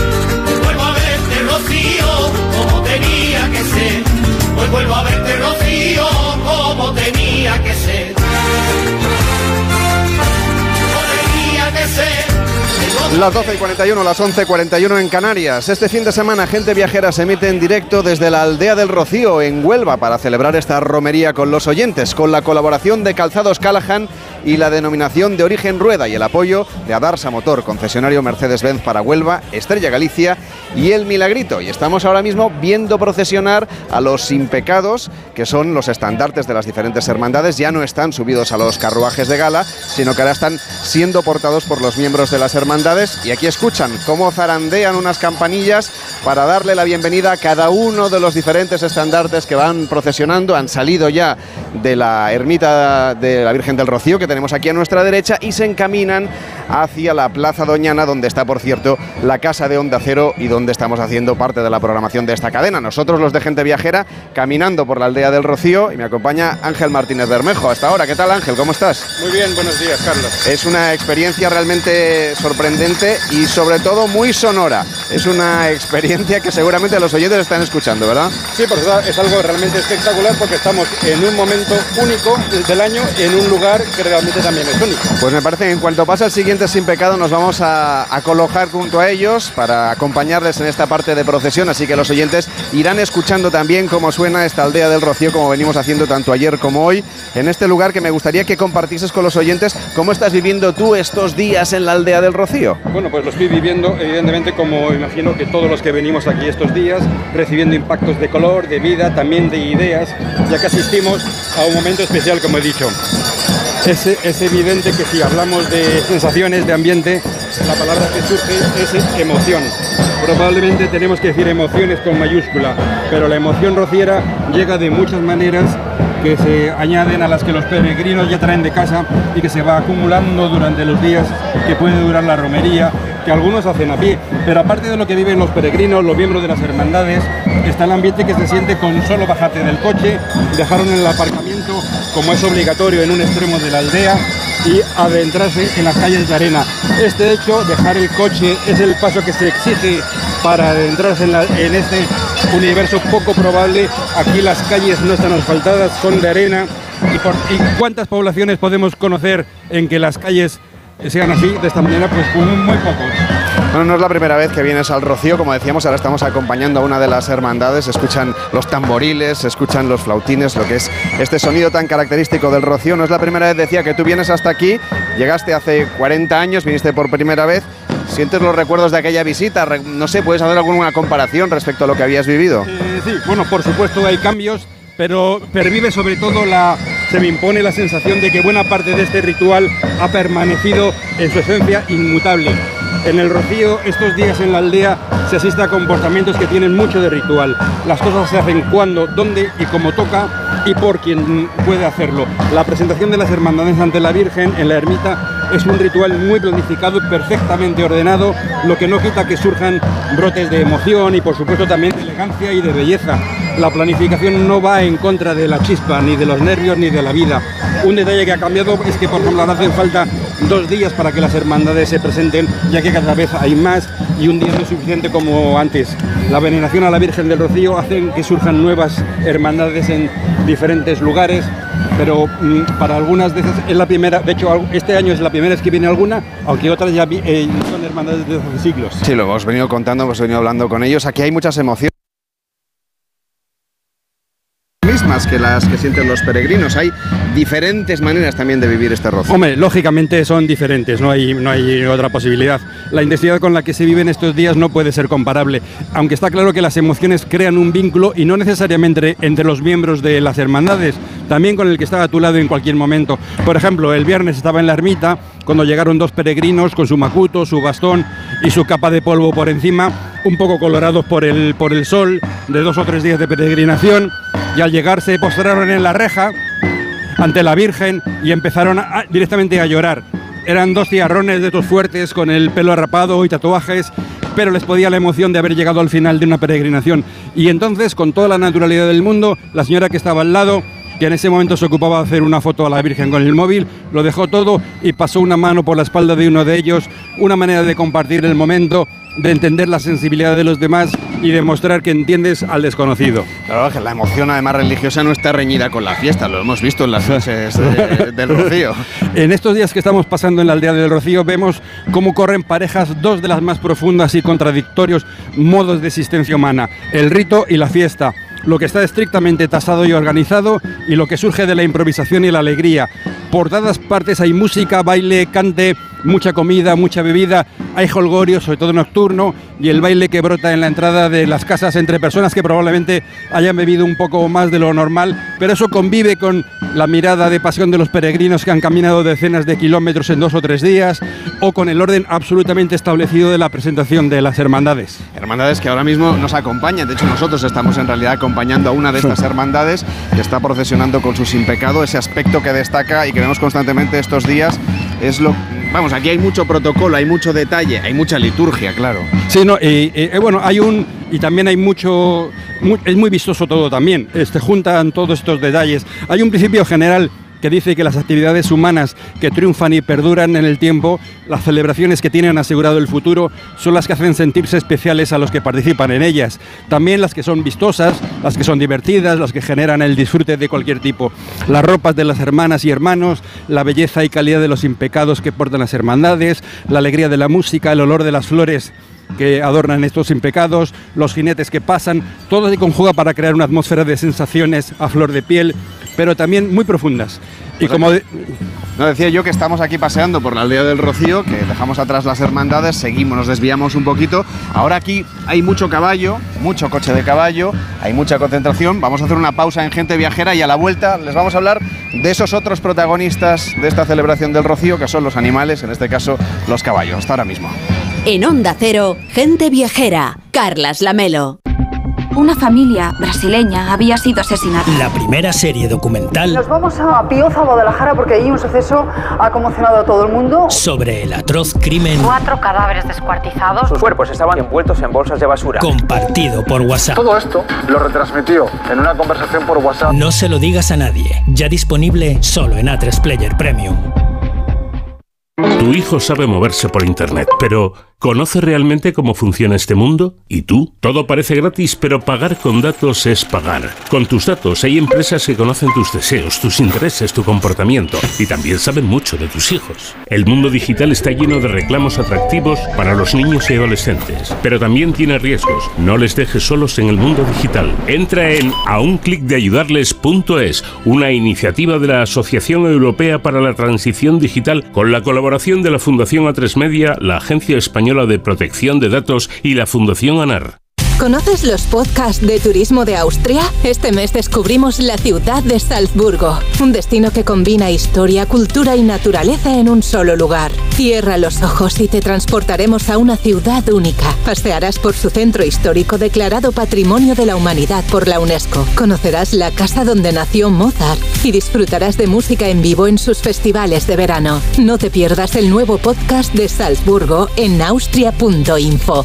Rocío, como tenía que ser. Hoy vuelvo a verte, Rocío, como tenía que ser. Como tenía que ser. Las 12 y 41, las 11 y 41 en Canarias. Este fin de semana, Gente Viajera se emite en directo desde la aldea del Rocío, en Huelva, para celebrar esta romería con los oyentes, con la colaboración de Calzados Callahan y la denominación de origen Rueda y el apoyo de Adarsa Motor, concesionario Mercedes-Benz para Huelva, Estrella Galicia y El Milagrito. Y estamos ahora mismo viendo procesionar a los impecados, que son los estandartes de las diferentes hermandades. Ya no están subidos a los carruajes de gala, sino que ahora están siendo portados por los miembros de las hermandades. Y aquí escuchan cómo zarandean unas campanillas para darle la bienvenida a cada uno de los diferentes estandartes que van procesionando. Han salido ya de la ermita de la Virgen del Rocío, que tenemos aquí a nuestra derecha, y se encaminan hacia la Plaza Doñana, donde está, por cierto, la casa de Onda Cero y donde estamos haciendo parte de la programación de esta cadena. Nosotros, los de Gente Viajera, caminando por la aldea del Rocío, y me acompaña Ángel Martínez Bermejo. Hasta ahora, ¿qué tal Ángel? ¿Cómo estás? Muy bien, buenos días, Carlos. Es una experiencia realmente sorprendente y sobre todo muy sonora. Es una experiencia que seguramente los oyentes están escuchando, ¿verdad? Sí, porque es algo realmente espectacular porque estamos en un momento único del año en un lugar que realmente también es único. Pues me parece que en cuanto pasa el siguiente Sin Pecado nos vamos a, a colocar junto a ellos para acompañarles en esta parte de procesión, así que los oyentes irán escuchando también cómo suena esta aldea del Rocío, como venimos haciendo tanto ayer como hoy, en este lugar que me gustaría que compartieses con los oyentes cómo estás viviendo tú estos días en la aldea del Rocío. Bueno, pues lo estoy viviendo evidentemente como imagino que todos los que venimos aquí estos días, recibiendo impactos de color, de vida, también de ideas, ya que asistimos a un momento especial, como he dicho. Es, evidente que si hablamos de sensaciones, de ambiente, la palabra que surge es emoción. Probablemente tenemos que decir emociones con mayúscula, pero la emoción rociera llega de muchas maneras que se añaden a las que los peregrinos ya traen de casa y que se va acumulando durante los días que puede durar la romería, que algunos hacen a pie. Pero aparte de lo que viven los peregrinos, los miembros de las hermandades, está el ambiente que se siente con solo bajarte del coche, dejaron el aparcamiento como es obligatorio en un extremo de la aldea y adentrarse en las calles de arena. Este hecho, dejar el coche, es el paso que se exige para adentrarse en, la- este universo poco probable. Aquí las calles no están asfaltadas, son de arena. ¿Y, y cuántas poblaciones podemos conocer en que las calles sean así, de esta manera? Pues muy pocos. Bueno, no es la primera vez que vienes al Rocío, como decíamos, ahora estamos acompañando a una de las hermandades, escuchan los tamboriles, escuchan los flautines, lo que es este sonido tan característico del Rocío. No es la primera vez, decía, que tú vienes hasta aquí, llegaste hace 40 años, viniste por primera vez. ¿Sientes los recuerdos de aquella visita? No sé, ¿puedes hacer alguna comparación respecto a lo que habías vivido? Eh, sí, bueno, por supuesto hay cambios, pero pervive sobre todo la. Se me impone la sensación de que buena parte de este ritual ha permanecido en su esencia inmutable. En el Rocío, estos días en la aldea se asiste a comportamientos que tienen mucho de ritual. Las cosas se hacen cuando, dónde y cómo toca y por quien puede hacerlo. La presentación de las hermandades ante la Virgen en la ermita es un ritual muy planificado perfectamente ordenado, lo que no quita que surjan brotes de emoción y por supuesto también de elegancia y de belleza. La planificación no va en contra de la chispa, ni de los nervios, ni de la vida. Un detalle que ha cambiado es que, por ejemplo, hacen falta dos días para que las hermandades se presenten, ya que cada vez hay más y un día no es suficiente como antes. La veneración a la Virgen del Rocío hace que surjan nuevas hermandades en diferentes lugares, pero mm, para algunas de esas es la primera, de hecho este año es la primera vez que viene alguna, aunque otras ya eh, son hermandades de hace siglos. Sí, lo hemos venido contando, hemos venido hablando con ellos. Aquí hay muchas emociones mismas que las que sienten los peregrinos. Hay diferentes maneras también de vivir este rocío. Hombre, lógicamente son diferentes, no hay, no hay otra posibilidad. La intensidad con la que se viven estos días no puede ser comparable, aunque está claro que las emociones crean un vínculo y no necesariamente entre los miembros de las hermandades, también con el que está a tu lado en cualquier momento. Por ejemplo, el viernes estaba en la ermita cuando llegaron dos peregrinos con su macuto, su bastón y su capa de polvo por encima, un poco colorados por el, por el sol, de dos o tres días de peregrinación, y al llegar se postraron en la reja ante la Virgen y empezaron directamente a llorar. Eran dos ciarrones de estos fuertes con el pelo arrapado y tatuajes, pero les podía la emoción de haber llegado al final de una peregrinación. Y entonces, con toda la naturalidad del mundo, la señora que estaba al lado, que en ese momento se ocupaba de hacer una foto a la Virgen con el móvil, lo dejó todo y pasó una mano por la espalda de uno de ellos, una manera de compartir el momento, de entender la sensibilidad de los demás y demostrar que entiendes al desconocido. Claro, que la emoción además religiosa no está reñida con la fiesta, lo hemos visto en las noches de- *laughs* del Rocío. En estos días que estamos pasando en la aldea del Rocío vemos cómo corren parejas dos de las más profundas y contradictorios modos de existencia humana, el rito y la fiesta, lo que está estrictamente tasado y organizado y lo que surge de la improvisación y la alegría. Por todas partes hay música, baile, cante, mucha comida, mucha bebida, hay holgorio, sobre todo nocturno, y el baile que brota en la entrada de las casas entre personas que probablemente hayan bebido un poco más de lo normal, pero eso convive con la mirada de pasión de los peregrinos que han caminado decenas de kilómetros en dos o tres días, o con el orden absolutamente establecido de la presentación de las hermandades. Hermandades que ahora mismo nos acompañan, de hecho nosotros estamos en realidad acompañando a una de estas hermandades que está procesionando con su sin pecado, ese aspecto que destaca y que vemos constantemente estos días es lo... Vamos, aquí hay mucho protocolo, hay mucho detalle, hay mucha liturgia, claro. Sí, no, y, bueno, hay un y también hay mucho, mu- es muy vistoso todo también. Este juntan todos estos detalles. Hay un principio general que dice que las actividades humanas que triunfan y perduran en el tiempo, las celebraciones que tienen asegurado el futuro, son las que hacen sentirse especiales a los que participan en ellas. También las que son vistosas, las que son divertidas, las que generan el disfrute de cualquier tipo. Las ropas de las hermanas y hermanos, la belleza y calidad de los impecados que portan las hermandades, la alegría de la música, el olor de las flores que adornan estos impecados, los jinetes que pasan, todo se conjuga para crear una atmósfera de sensaciones a flor de piel, pero también muy profundas. Y como de- No decía yo que estamos aquí paseando por la aldea del Rocío, que dejamos atrás las hermandades, seguimos, nos desviamos un poquito. Ahora aquí hay mucho caballo, mucho coche de caballo, hay mucha concentración. Vamos a hacer una pausa en Gente Viajera y a la vuelta les vamos a hablar de esos otros protagonistas de esta celebración del Rocío, que son los animales, en este caso los caballos. Hasta ahora mismo. En Onda Cero, gente viajera. Carlas Lamelo. Una familia brasileña había sido asesinada. La primera serie documental Nos vamos a Pioza, Guadalajara, porque ahí un suceso ha conmocionado a todo el mundo. sobre el atroz crimen Cuatro cadáveres descuartizados. Sus cuerpos estaban envueltos en bolsas de basura. compartido por WhatsApp. Todo esto lo retransmitió en una conversación por WhatsApp. No se lo digas a nadie. Ya disponible solo en A3 Player Premium. Tu hijo sabe moverse por Internet, pero ¿conoce realmente cómo funciona este mundo? ¿Y tú? Todo parece gratis, pero pagar con datos es pagar. Con tus datos hay empresas que conocen tus deseos, tus intereses, tu comportamiento y también saben mucho de tus hijos. El mundo digital está lleno de reclamos atractivos para los niños y adolescentes, pero también tiene riesgos. No les dejes solos en el mundo digital. Entra en aunclickdeayudarles.es, una iniciativa de la Asociación Europea para la Transición Digital con la colaboración de la Fundación A3 Media, la Agencia Española de Protección de Datos y la Fundación ANAR. ¿Conoces los podcasts de turismo de Austria? Este mes descubrimos la ciudad de Salzburgo, un destino que combina historia, cultura y naturaleza en un solo lugar. Cierra los ojos y te transportaremos a una ciudad única. Pasearás por su centro histórico declarado Patrimonio de la Humanidad por la UNESCO. Conocerás la casa donde nació Mozart y disfrutarás de música en vivo en sus festivales de verano. No te pierdas el nuevo podcast de Salzburgo en austria.info.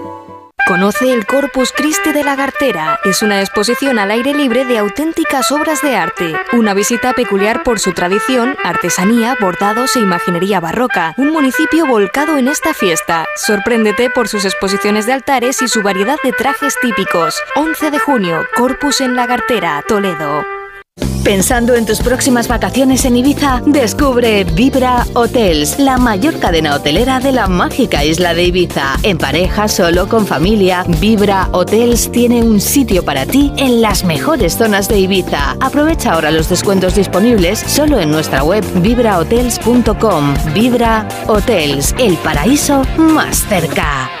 Conoce el Corpus Christi de la Gartera. Es una exposición al aire libre de auténticas obras de arte. Una visita peculiar por su tradición, artesanía, bordados e imaginería barroca. Un municipio volcado en esta fiesta. Sorpréndete por sus exposiciones de altares y su variedad de trajes típicos. 11 de junio, Corpus en la Gartera, Toledo. Pensando en tus próximas vacaciones en Ibiza, descubre Vibra Hotels, la mayor cadena hotelera de la mágica isla de Ibiza. En pareja, solo, con familia, Vibra Hotels tiene un sitio para ti en las mejores zonas de Ibiza. Aprovecha ahora los descuentos disponibles solo en nuestra web vibrahotels.com. Vibra Hotels, el paraíso más cerca.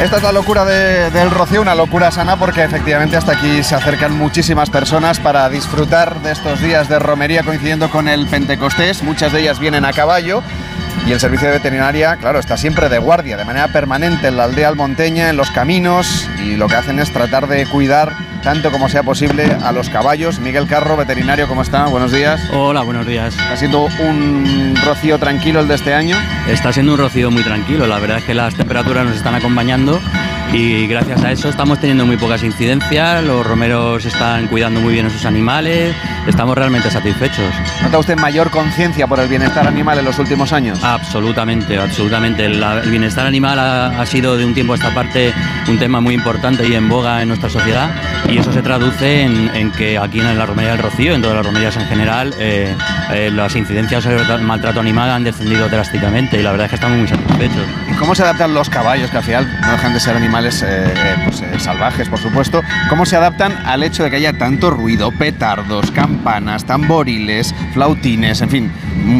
Esta es la locura de- del Rocío, una locura sana porque efectivamente hasta aquí se acercan muchísimas personas para disfrutar de estos días de romería coincidiendo con el Pentecostés. Muchas de ellas vienen a caballo y el servicio de veterinaria, claro, está siempre de guardia, de manera permanente en la aldea almonteña, en los caminos y lo que hacen es tratar de cuidar tanto como sea posible a los caballos. Miguel Carro, veterinario, ¿cómo está? Buenos días. Hola, buenos días. ¿Está siendo un rocío tranquilo el de este año? Está siendo un rocío muy tranquilo, la verdad es que las temperaturas nos están acompañando y gracias a eso estamos teniendo muy pocas incidencias, los romeros están cuidando muy bien a sus animales, estamos realmente satisfechos. ¿Nota usted mayor conciencia por el bienestar animal en los últimos años? Absolutamente, absolutamente. El, el bienestar animal ha, ha sido de un tiempo a esta parte un tema muy importante y en boga en nuestra sociedad y eso se traduce en, en que aquí en la Romería del Rocío, en todas las romerías en general, eh, eh, las incidencias sobre el maltrato animal han descendido drásticamente y la verdad es que estamos muy satisfechos. ¿Y cómo se adaptan los caballos, que al final no dejan de ser animales eh, eh, pues, eh, salvajes, por supuesto? ¿Cómo se adaptan al hecho de que haya tanto ruido, petardos, campanas, tamboriles, flautines, en fin,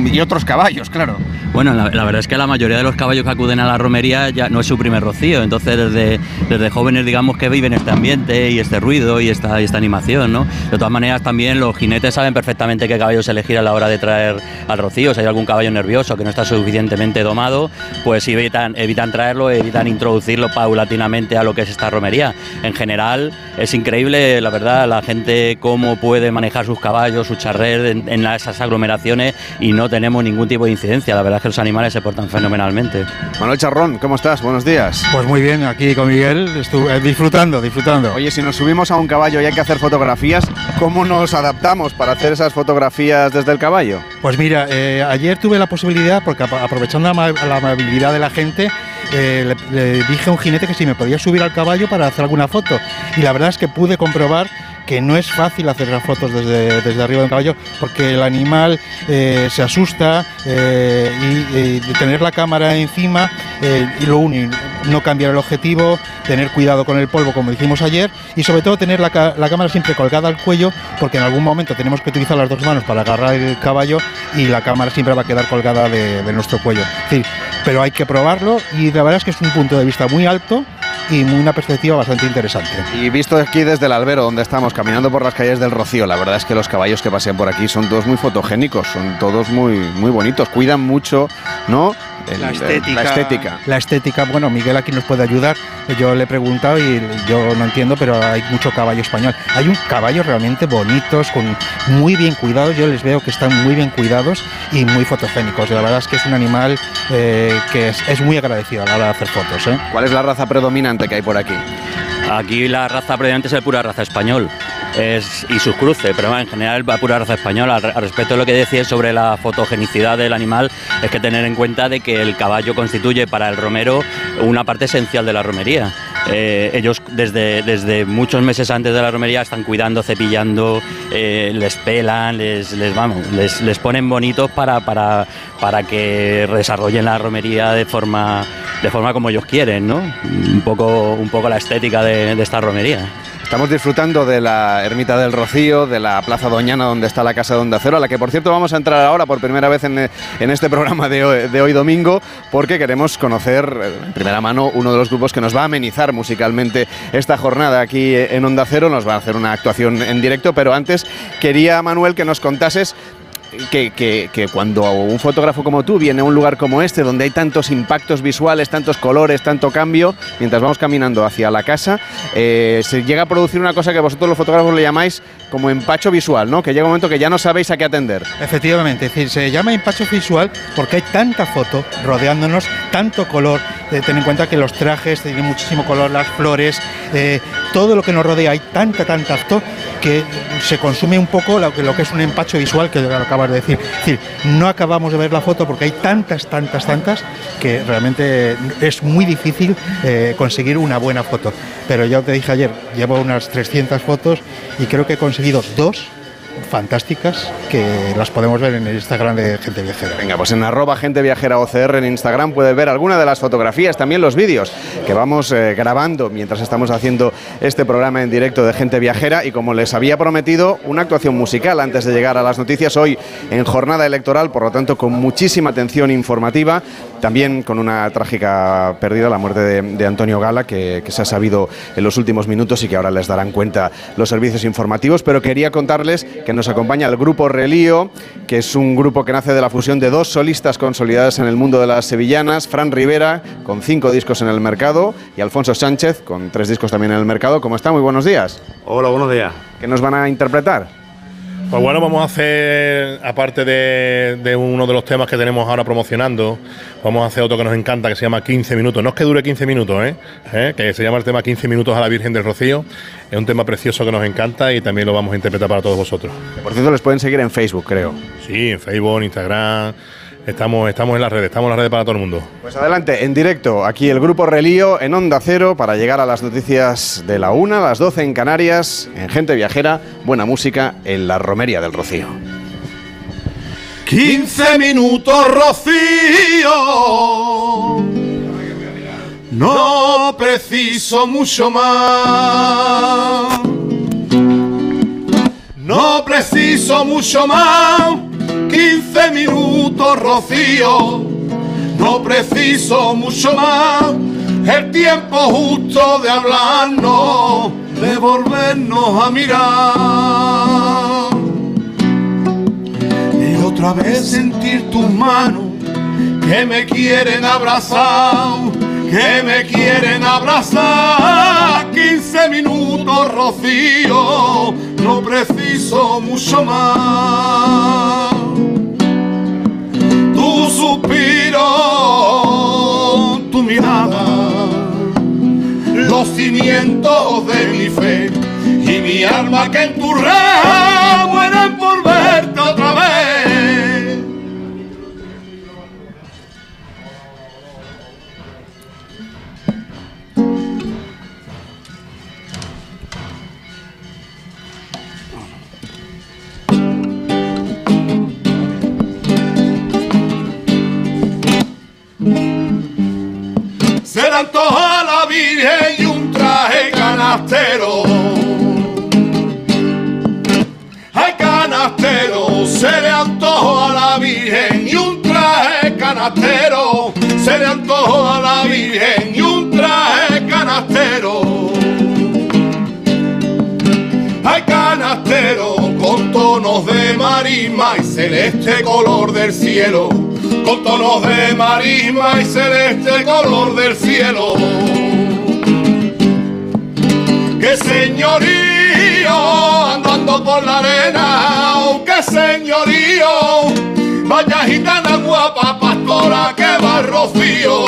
y otros caballos, claro? Bueno, la, verdad es que la mayoría de los caballos que acuden a la romería ya no es su primer rocío, entonces desde, desde jóvenes digamos que viven este ambiente y este ruido y esta, esta animación, ¿no? De todas maneras también los jinetes saben perfectamente qué caballos elegir a la hora de traer al rocío, si hay algún caballo nervioso que no está suficientemente domado, pues evitan, evitan traerlo, evitan introducirlo paulatinamente a lo que es esta romería. En general es increíble, la verdad, la gente cómo puede manejar sus caballos, su charrer en, en esas aglomeraciones y no tenemos ningún tipo de incidencia, la verdad es que los animales se portan fenomenalmente. Manuel Charrón, ¿cómo estás? Buenos días. Pues muy bien, aquí con Miguel, estuve disfrutando, disfrutando. Oye, si nos subimos a un caballo y hay que hacer fotografías, ¿cómo nos adaptamos para hacer esas fotografías desde el caballo? Pues mira, eh, ayer tuve la posibilidad, porque ap- aprovechando la, ama- la amabilidad de la gente, eh, le, le dije a un jinete que si me podía subir al caballo para hacer alguna foto. Y la verdad es que pude comprobar que no es fácil hacer las fotos desde, desde arriba de un caballo porque el animal eh, se asusta eh, y, tener la cámara encima eh, y lo único, no cambiar el objetivo, tener cuidado con el polvo como dijimos ayer y sobre todo tener la, la cámara siempre colgada al cuello porque en algún momento tenemos que utilizar las dos manos para agarrar el caballo y la cámara siempre va a quedar colgada de, de nuestro cuello. Pero hay que probarlo y la verdad es que es un punto de vista muy alto y una perspectiva bastante interesante. Y visto aquí desde el albero donde estamos, caminando por las calles del Rocío, la verdad es que los caballos que pasean por aquí son todos muy fotogénicos, son todos muy, muy bonitos, cuidan mucho, ¿no? El- la el- estética, la estética. La estética, bueno, Miguel aquí nos puede ayudar. Yo le he preguntado y yo no entiendo, pero hay mucho caballo español. Hay un caballo realmente bonitos, con muy bien cuidados. Yo les veo que están muy bien cuidados y muy fotogénicos. La verdad es que es un animal eh, que es, es muy agradecido a la hora de hacer fotos. ¿eh? ¿Cuál es la raza predominante que hay por aquí? Aquí la raza predominante es el pura raza español es, y sus cruces, pero en general la pura raza española. Al, al respecto de lo que decías sobre la fotogenicidad del animal, es que tener en cuenta de que el caballo constituye para el romero una parte esencial de la romería. Eh, ellos desde, desde muchos meses antes de la romería están cuidando, cepillando, eh, les pelan, les, les, vamos, les, les ponen bonitos para, para, para que desarrollen la romería de forma, de forma como ellos quieren, ¿no? Un poco, un poco la estética de, de esta romería. Estamos disfrutando de la Ermita del Rocío, de la Plaza Doñana, donde está la Casa de Onda Cero, a la que por cierto vamos a entrar ahora por primera vez en, en este programa de hoy, de hoy domingo, porque queremos conocer eh, en primera mano uno de los grupos que nos va a amenizar musicalmente esta jornada aquí en Onda Cero. Nos va a hacer una actuación en directo, pero antes quería, Manuel, que nos contases que, que, cuando un fotógrafo como tú viene a un lugar como este, donde hay tantos impactos visuales, tantos colores, tanto cambio, mientras vamos caminando hacia la casa, eh, se llega a producir una cosa que vosotros los fotógrafos le llamáis como empacho visual, ¿no? Que llega un momento que ya no sabéis a qué atender. Efectivamente, es decir, se llama empacho visual porque hay tanta foto rodeándonos, tanto color. Eh, ten en cuenta que los trajes tienen muchísimo color, las flores, eh, todo lo que nos rodea, hay tanta, tanta foto que se consume un poco lo que, lo que es un empacho visual que lo de decir, no acabamos de ver la foto porque hay tantas, tantas, tantas que realmente es muy difícil eh, conseguir una buena foto. Pero ya te dije ayer, llevo unas 300 fotos y creo que he conseguido dos fantásticas que las podemos ver en el Instagram de Gente Viajera. Venga, pues en arroba Gente Viajera OCR en Instagram puedes ver alguna de las fotografías, también los vídeos que vamos eh, grabando mientras estamos haciendo este programa en directo de Gente Viajera y como les había prometido, una actuación musical antes de llegar a las noticias hoy en jornada electoral, por lo tanto con muchísima atención informativa, también con una trágica pérdida, la muerte de, de Antonio Gala, que, que se ha sabido en los últimos minutos y que ahora les darán cuenta los servicios informativos, pero quería contarles que nos acompaña el grupo Relío, que es un grupo que nace de la fusión de dos solistas consolidadas en el mundo de las sevillanas, Fran Rivera, con cinco discos en el mercado, y Alfonso Sánchez, con tres discos también en el mercado. ¿Cómo está? Muy buenos días. Hola, buenos días. ¿Qué nos van a interpretar? Pues bueno, vamos a hacer, aparte de, de, uno de los temas que tenemos ahora promocionando, vamos a hacer otro que nos encanta, que se llama 15 minutos. No es que dure 15 minutos, ¿eh? ¿Eh? que se llama el tema 15 minutos a la Virgen del Rocío. Es un tema precioso que nos encanta y también lo vamos a interpretar para todos vosotros. Por cierto, les pueden seguir en Facebook, creo. Sí, en Facebook, en Instagram. Estamos, estamos en las redes, estamos en las redes para todo el mundo. Pues adelante, en directo, aquí el Grupo Relío en Onda Cero para llegar a las noticias de la 1, a las 12 en Canarias, en Gente Viajera, buena música en la Romería del Rocío. 15 minutos, Rocío. No preciso mucho más. No preciso mucho más. 15 minutos, Rocío. No preciso mucho más. El tiempo justo de hablarnos, de volvernos a mirar. Y otra vez sentir tus manos que me quieren abrazar, que me quieren abrazar. 15 minutos, Rocío, no preciso mucho más suspiro, tu mirada, los cimientos de mi fe y mi alma que en tu red mueren por verte otra vez. Se le antoja a la Virgen y un traje canastero. Ay, canastero, se le antojó a la Virgen y un traje canastero. Se le antojó a la Virgen y un traje marisma y celeste color del cielo, con tonos de marisma y celeste color del cielo. ¡Qué señorío andando por la arena! ¡Oh, ¡Qué señorío! Vaya gitana guapa, pastora, que va rocío.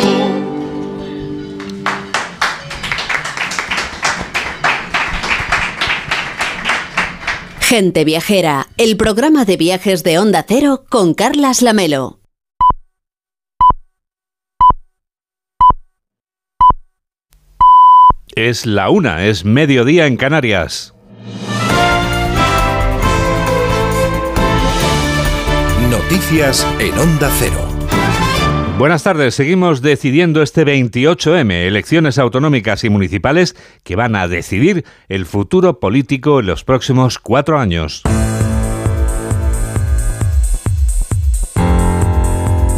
Gente Viajera, el programa de viajes de Onda Cero con Carlas Lamelo. Es la una, es mediodía en Canarias. Noticias en Onda Cero. Buenas tardes. Seguimos decidiendo este 28M, elecciones autonómicas y municipales que van a decidir el futuro político en los próximos cuatro años.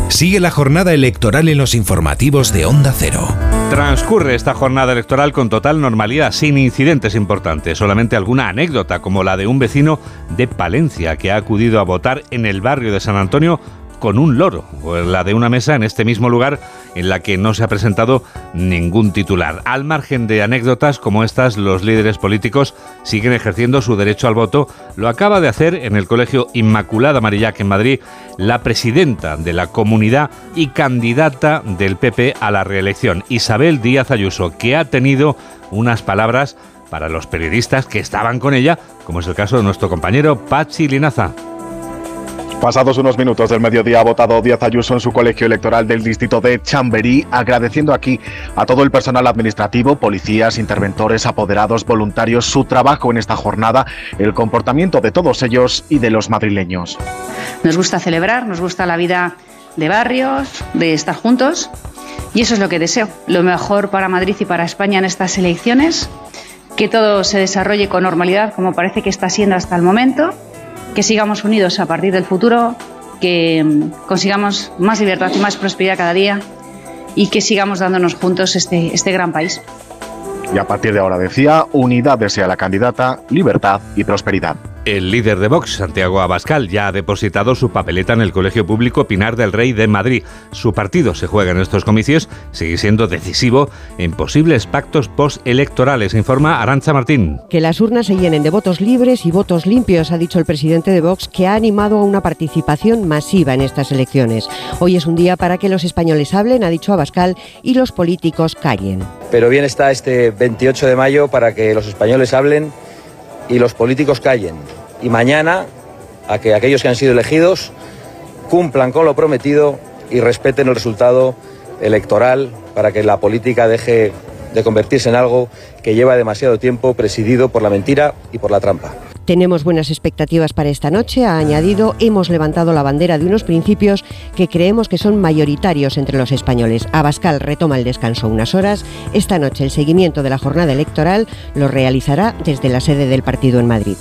Sigue la jornada electoral en los informativos de Onda Cero. Transcurre esta jornada electoral con total normalidad, sin incidentes importantes, solamente alguna anécdota como la de un vecino de Palencia que ha acudido a votar en el barrio de San Antonio con un loro, o la de una mesa en este mismo lugar en la que no se ha presentado ningún titular. Al margen de anécdotas como estas, los líderes políticos siguen ejerciendo su derecho al voto. Lo acaba de hacer en el Colegio Inmaculada Marillac en Madrid la presidenta de la comunidad y candidata del PP a la reelección, Isabel Díaz Ayuso, que ha tenido unas palabras para los periodistas que estaban con ella, como es el caso de nuestro compañero Pachi Linaza. Pasados unos minutos del mediodía ha votado Díaz Ayuso en su colegio electoral del distrito de Chamberí, agradeciendo aquí a todo el personal administrativo, policías, interventores, apoderados, voluntarios, su trabajo en esta jornada, el comportamiento de todos ellos y de los madrileños. Nos gusta celebrar, nos gusta la vida de barrios, de estar juntos y eso es lo que deseo. Lo mejor para Madrid y para España en estas elecciones, que todo se desarrolle con normalidad como parece que está siendo hasta el momento que sigamos unidos a partir del futuro, que mm, consigamos más libertad y más prosperidad cada día y que sigamos dándonos juntos este, este gran país. Y a partir de ahora decía, unidad desea la candidata, libertad y prosperidad. El líder de Vox, Santiago Abascal, ya ha depositado su papeleta en el Colegio Público Pinar del Rey de Madrid. Su partido se juega en estos comicios, sigue siendo decisivo en posibles pactos postelectorales, informa Arancha Martín. Que las urnas se llenen de votos libres y votos limpios, ha dicho el presidente de Vox, que ha animado a una participación masiva en estas elecciones. Hoy es un día para que los españoles hablen, ha dicho Abascal, y los políticos callen. Pero bien está este 28 de mayo para que los españoles hablen y los políticos callen. Y mañana a que aquellos que han sido elegidos cumplan con lo prometido y respeten el resultado electoral para que la política deje de convertirse en algo que lleva demasiado tiempo presidido por la mentira y por la trampa. Tenemos buenas expectativas para esta noche, ha añadido, hemos levantado la bandera de unos principios que creemos que son mayoritarios entre los españoles. Abascal retoma el descanso unas horas. Esta noche el seguimiento de la jornada electoral lo realizará desde la sede del partido en Madrid.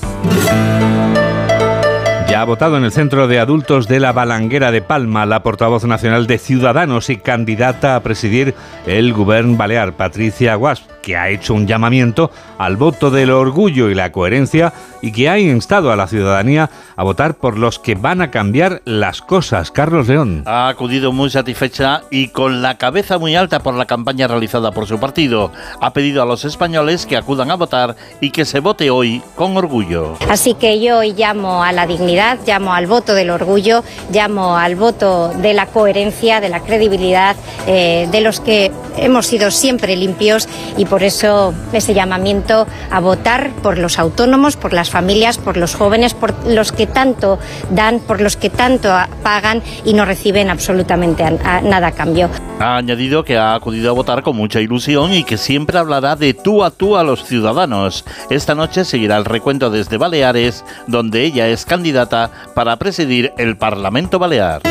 Ya ha votado en el Centro de Adultos de la Balanguera de Palma la portavoz nacional de Ciudadanos y candidata a presidir el Gobierno Balear, Patricia Guas, que ha hecho un llamamiento al voto del orgullo y la coherencia y que ha instado a la ciudadanía a votar por los que van a cambiar las cosas. Carlos León. Ha acudido muy satisfecha y con la cabeza muy alta por la campaña realizada por su partido. Ha pedido a los españoles que acudan a votar y que se vote hoy con orgullo. Así que yo hoy llamo a la dignidad, llamo al voto del orgullo, llamo al voto de la coherencia, de la credibilidad, eh, de los que hemos sido siempre limpios y por eso ese llamamiento a votar por los autónomos, por las familias, por los jóvenes, por los que tanto dan, por los que tanto pagan y no reciben absolutamente nada a cambio. Ha añadido que ha acudido a votar con mucha ilusión y que siempre hablará de tú a tú a los ciudadanos. Esta noche seguirá el recuento desde Baleares, donde ella es candidata para presidir el Parlamento Balear.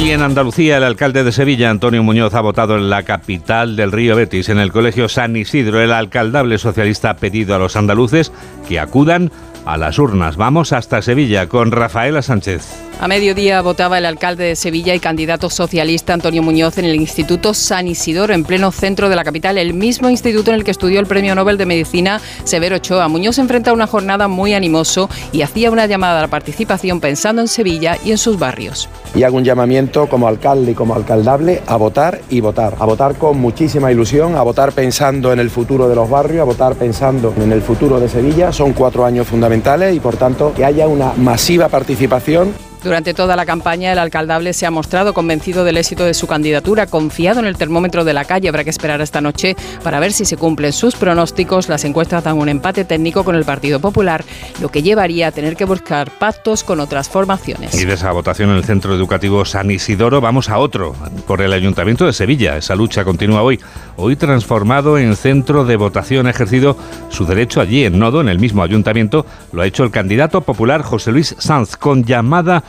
Y en Andalucía, el alcalde de Sevilla, Antonio Muñoz, ha votado en la capital del río Betis, en el Colegio San Isidro. El alcaldable socialista ha pedido a los andaluces que acudan a las urnas. Vamos hasta Sevilla con Rafaela Sánchez. A mediodía votaba el alcalde de Sevilla y candidato socialista Antonio Muñoz en el Instituto San Isidoro, en pleno centro de la capital, el mismo instituto en el que estudió el premio Nobel de Medicina Severo Ochoa. Muñoz enfrenta una jornada muy animoso y hacía una llamada a la participación pensando en Sevilla y en sus barrios. Y hago un llamamiento como alcalde y como alcaldable a votar y votar. A votar con muchísima ilusión, a votar pensando en el futuro de los barrios, a votar pensando en el futuro de Sevilla. Son cuatro años fundamentales y por tanto que haya una masiva participación durante toda la campaña, el alcaldable se ha mostrado convencido del éxito de su candidatura, confiado en el termómetro de la calle. Habrá que esperar esta noche para ver si se cumplen sus pronósticos. Las encuestas dan un empate técnico con el Partido Popular, lo que llevaría a tener que buscar pactos con otras formaciones. Y de esa votación en el Centro Educativo San Isidoro vamos a otro, por el Ayuntamiento de Sevilla. Esa lucha continúa hoy. Hoy transformado en centro de votación, ejercido su derecho allí en Nodo, en el mismo ayuntamiento. Lo ha hecho el candidato popular José Luis Sanz, con llamada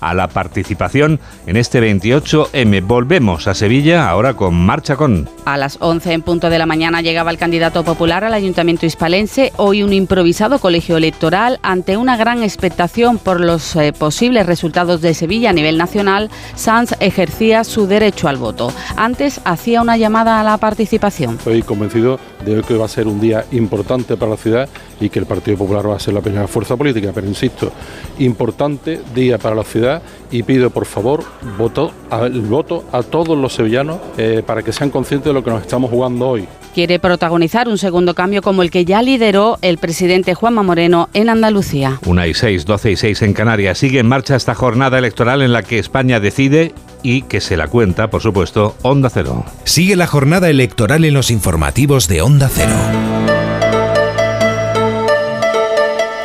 a la participación en este 28M. Volvemos a Sevilla ahora con Marcha con. A las 11 en punto de la mañana llegaba el candidato popular al Ayuntamiento Hispalense, hoy un improvisado colegio electoral ante una gran expectación por los eh, posibles resultados de Sevilla a nivel nacional. Sanz ejercía su derecho al voto. Antes hacía una llamada a la participación. Estoy convencido de que va a ser un día importante para la ciudad y que el Partido Popular va a ser la primera fuerza política, pero insisto, importante día para la ciudad y pido por favor voto, el voto a todos los sevillanos eh, para que sean conscientes de lo que nos estamos jugando hoy. Quiere protagonizar un segundo cambio como el que ya lideró el presidente Juanma Moreno en Andalucía. Una y seis, doce y seis en Canarias. Sigue en marcha esta jornada electoral en la que España decide y que se la cuenta, por supuesto, Onda Cero. Sigue la jornada electoral en los informativos de Onda Cero.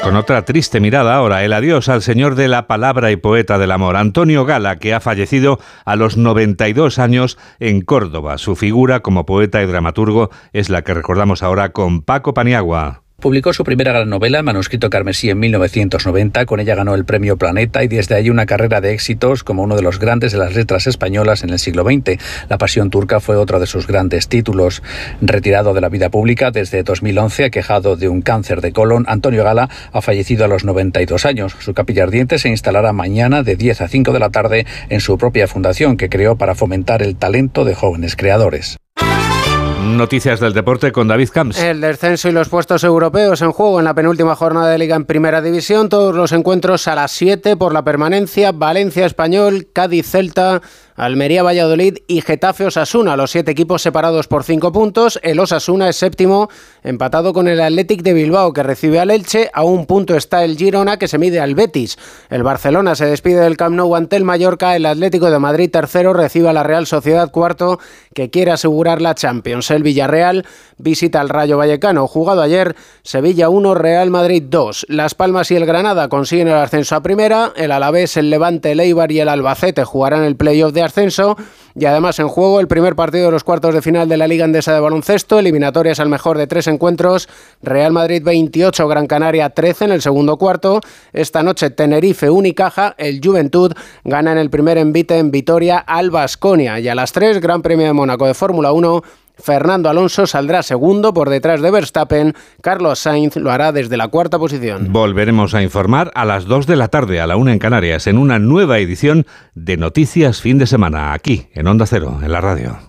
Con otra triste mirada ahora, el adiós al señor de la palabra y poeta del amor, Antonio Gala, que ha fallecido a los 92 años en Córdoba. Su figura como poeta y dramaturgo es la que recordamos ahora con Paco Paniagua. Publicó su primera gran novela, Manuscrito Carmesí, en 1990. Con ella ganó el premio Planeta y desde ahí una carrera de éxitos como uno de los grandes de las letras españolas en el siglo XX. La Pasión Turca fue otro de sus grandes títulos. Retirado de la vida pública desde 2011, aquejado de un cáncer de colon, Antonio Gala ha fallecido a los 92 años. Su capilla ardiente se instalará mañana de 10 a 5 de la tarde en su propia fundación que creó para fomentar el talento de jóvenes creadores. Noticias del deporte con David Camps. El descenso y los puestos europeos en juego en la penúltima jornada de Liga en Primera División. Todos los encuentros a las 7 por la permanencia. Valencia Español, Cádiz Celta, Almería Valladolid y Getafe Osasuna, los siete equipos separados por cinco puntos. El Osasuna es séptimo, empatado con el Athletic de Bilbao, que recibe al Elche. A un punto está el Girona, que se mide al Betis. El Barcelona se despide del Camp Nou ante el Mallorca. El Atlético de Madrid, tercero, recibe a la Real Sociedad, cuarto, que quiere asegurar la Champions. El Villarreal visita al Rayo Vallecano. Jugado ayer, Sevilla 1, Real Madrid 2. Las Palmas y el Granada consiguen el ascenso a primera. El Alavés, el Levante, el Eibar y el Albacete jugarán el playoff de ascenso. Y además en juego el primer partido de los cuartos de final de la Liga Andesa de Baloncesto, eliminatorias al mejor de tres encuentros, Real Madrid 28, Gran Canaria 13 en el segundo cuarto, esta noche Tenerife Unicaja, el Juventud gana en el primer envite en Vitoria al Basconia. Y a las 3 Gran Premio de Mónaco de Fórmula 1 Fernando Alonso saldrá segundo por detrás de Verstappen. Carlos Sainz lo hará desde la cuarta posición. Volveremos a informar a las 2 de la tarde, a la 1 en Canarias, en una nueva edición de Noticias Fin de Semana, aquí, en Onda Cero, en la radio.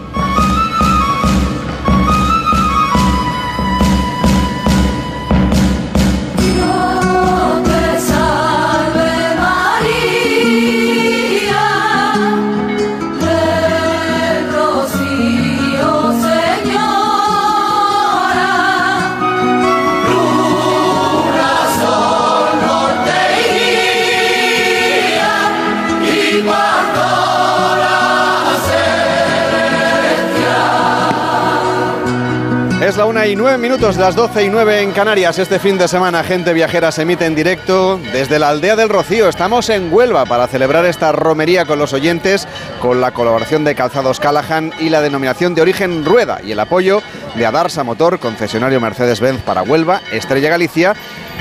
Y nueve minutos, las 12 y 9 en Canarias. Este fin de semana, Gente Viajera se emite en directo desde la aldea del Rocío. Estamos en Huelva para celebrar esta romería con los oyentes, con la colaboración de Calzados Callahan y la denominación de origen Rueda y el apoyo de Adarsa Motor, concesionario Mercedes-Benz para Huelva, Estrella Galicia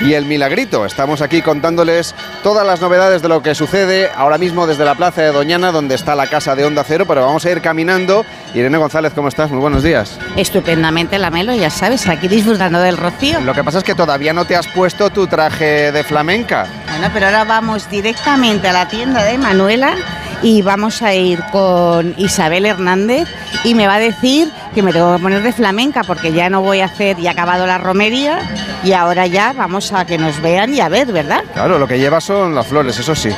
y El Milagrito. Estamos aquí contándoles todas las novedades de lo que sucede ahora mismo desde la Plaza de Doñana, donde está la casa de Onda Cero, pero vamos a ir caminando. Irene González, ¿cómo estás? Muy buenos días. Estupendamente, Lamelo, ya sabes, aquí disfrutando del rocío. Lo que pasa es que todavía no te has puesto tu traje de flamenca. Bueno, pero ahora vamos directamente a la tienda de Manuela y vamos a ir con Isabel Hernández y me va a decir que me tengo que poner de flamenca porque ya no voy a hacer, ya ha acabado la romería y ahora ya vamos a que nos vean y a ver, ¿verdad? Claro, lo que llevas son las flores, eso sí.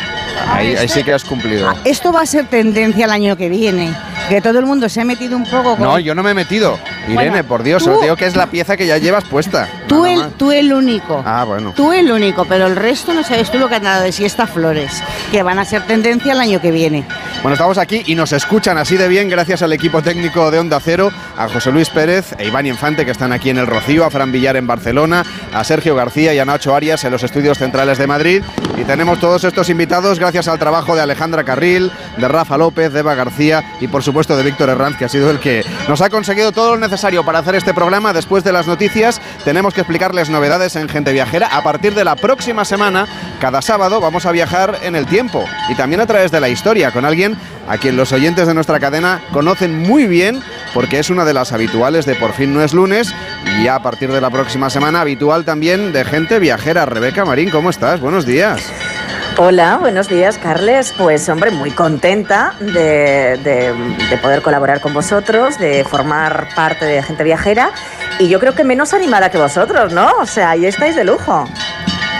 Ahí, ahí sí que has cumplido. Esto va a ser tendencia el año que viene, que todo el mundo se ha metido un poco con... No, yo no me he metido. Irene, Bueno, por Dios, os digo que es la pieza que ya llevas puesta. Tú el, más. tú el único. Ah, bueno. Tú el único, pero el resto no sabes tú lo que han dado de siesta flores, que van a ser tendencia el año que viene. Bueno, estamos aquí y nos escuchan así de bien gracias al equipo técnico de Onda Cero, a José Luis Pérez e Iván Infante que están aquí en el Rocío, a Fran Villar en Barcelona, a Sergio García y a Nacho Arias en los estudios centrales de Madrid. Y tenemos todos estos invitados gracias al trabajo de Alejandra Carril, de Rafa López, de Eva García y por supuesto de Víctor Herranz, que ha sido el que nos ha conseguido todo lo necesario para hacer este programa. Después de las noticias tenemos que explicarles novedades en Gente Viajera. A partir de la próxima semana, cada sábado vamos a viajar en el tiempo y también a través de la historia con alguien a quien los oyentes de nuestra cadena conocen muy bien porque es una de las habituales de Por fin no es lunes y a partir de la próxima semana habitual también de Gente Viajera. Rebeca Marín, ¿cómo estás? Buenos días. Hola, buenos días, Carles. Pues hombre, muy contenta de, de- de poder colaborar con vosotros, de formar parte de Gente Viajera y yo creo que menos animada que vosotros, ¿no? O sea, ahí estáis de lujo.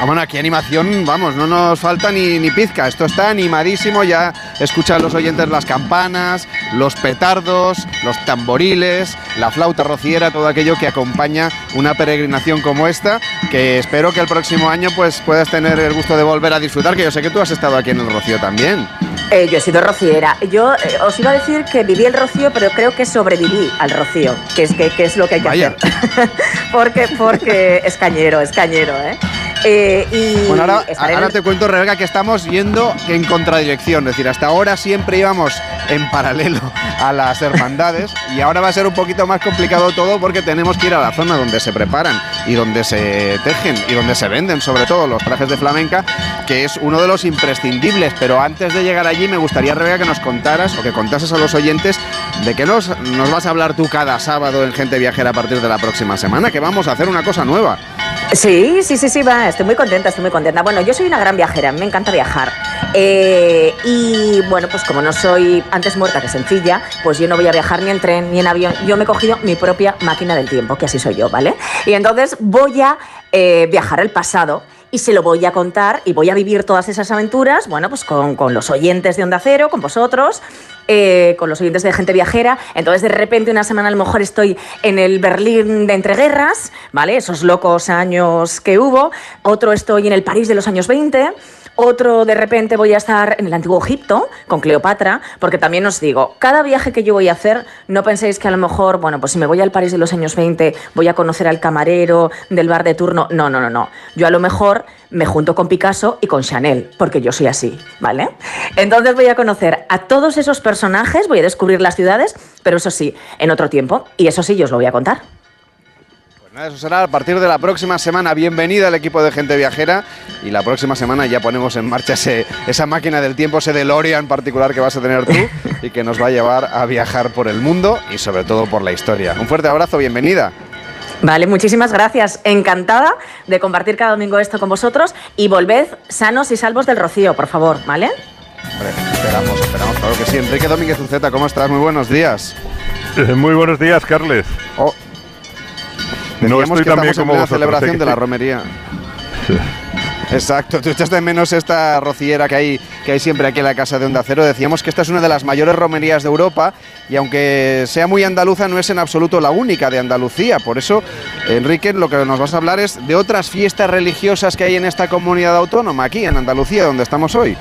Ah, bueno, aquí animación, vamos, no nos falta ni, ni pizca. Esto está animadísimo. Ya escuchan los oyentes las campanas, los petardos, los tamboriles, la flauta rociera, todo aquello que acompaña una peregrinación como esta, que espero que el próximo año pues puedas tener el gusto de volver a disfrutar, que yo sé que tú has estado aquí en el Rocío también. Eh, yo he sido rociera. Yo eh, os iba a decir que viví el rocío, pero creo que sobreviví al rocío, que es, que, que es lo que hay que Vaya. hacer. *laughs* porque, porque es cañero, es cañero, ¿eh? Eh, y Bueno, ahora, en te cuento, Rebeca, que estamos yendo en contradirección. Es decir, hasta ahora siempre íbamos en paralelo a las hermandades y ahora va a ser un poquito más complicado todo porque tenemos que ir a la zona donde se preparan y donde se tejen y donde se venden, sobre todo los trajes de flamenca, que es uno de los imprescindibles. Pero antes de llegar allí, me gustaría, Rebeca, que nos contaras o que contases a los oyentes de qué nos, nos vas a hablar tú cada sábado en Gente Viajera a partir de la próxima semana, que vamos a hacer una cosa nueva. Sí, sí, sí, sí, va, estoy muy contenta, estoy muy contenta. Bueno, yo soy una gran viajera, me encanta viajar. Eh, y bueno, pues como no soy antes muerta que sencilla, pues yo no voy a viajar ni en tren ni en avión. Yo me he cogido mi propia máquina del tiempo, que así soy yo, ¿vale? Y entonces voy a eh, viajar al pasado y se lo voy a contar y voy a vivir todas esas aventuras, bueno, pues con, con los oyentes de Onda Cero, con vosotros, eh, con los oyentes de Gente Viajera. Entonces, de repente, una semana a lo mejor estoy en el Berlín de entreguerras, ¿vale? Esos locos años que hubo. Otro estoy en el París de los años 20. Otro, de repente, voy a estar en el Antiguo Egipto con Cleopatra, porque también os digo, cada viaje que yo voy a hacer, no penséis que a lo mejor, bueno, pues si me voy al París de los años 20, voy a conocer al camarero del bar de turno. No, no, no, no. Yo a lo mejor me junto con Picasso y con Chanel, porque yo soy así, ¿vale? Entonces voy a conocer a todos esos personajes, voy a descubrir las ciudades, pero eso sí, en otro tiempo, y eso sí, yo os lo voy a contar. Eso será a partir de la próxima semana. Bienvenida al equipo de Gente Viajera. Y la próxima semana ya ponemos en marcha ese- esa máquina del tiempo, ese DeLorean particular que vas a tener tú y que nos va a llevar a viajar por el mundo y sobre todo por la historia. Un fuerte abrazo, bienvenida. Vale, muchísimas gracias. Encantada de compartir cada domingo esto con vosotros y volved sanos y salvos del rocío, por favor, ¿vale? Hombre, esperamos, esperamos, claro que sí. Enrique Domínguez Uceta, ¿cómo estás? Muy buenos días. Eh, Muy buenos días, Carles. Oh. No Decíamos estoy que en como vosotros. celebración de la romería. Exacto, tú echas de menos esta rociera que hay, que hay siempre aquí en la Casa de Onda Cero. Decíamos que esta es una de las mayores romerías de Europa y aunque sea muy andaluza, no es en absoluto la única de Andalucía. Por eso, Enrique, lo que nos vas a hablar es de otras fiestas religiosas que hay en esta comunidad autónoma, aquí en Andalucía, donde estamos hoy.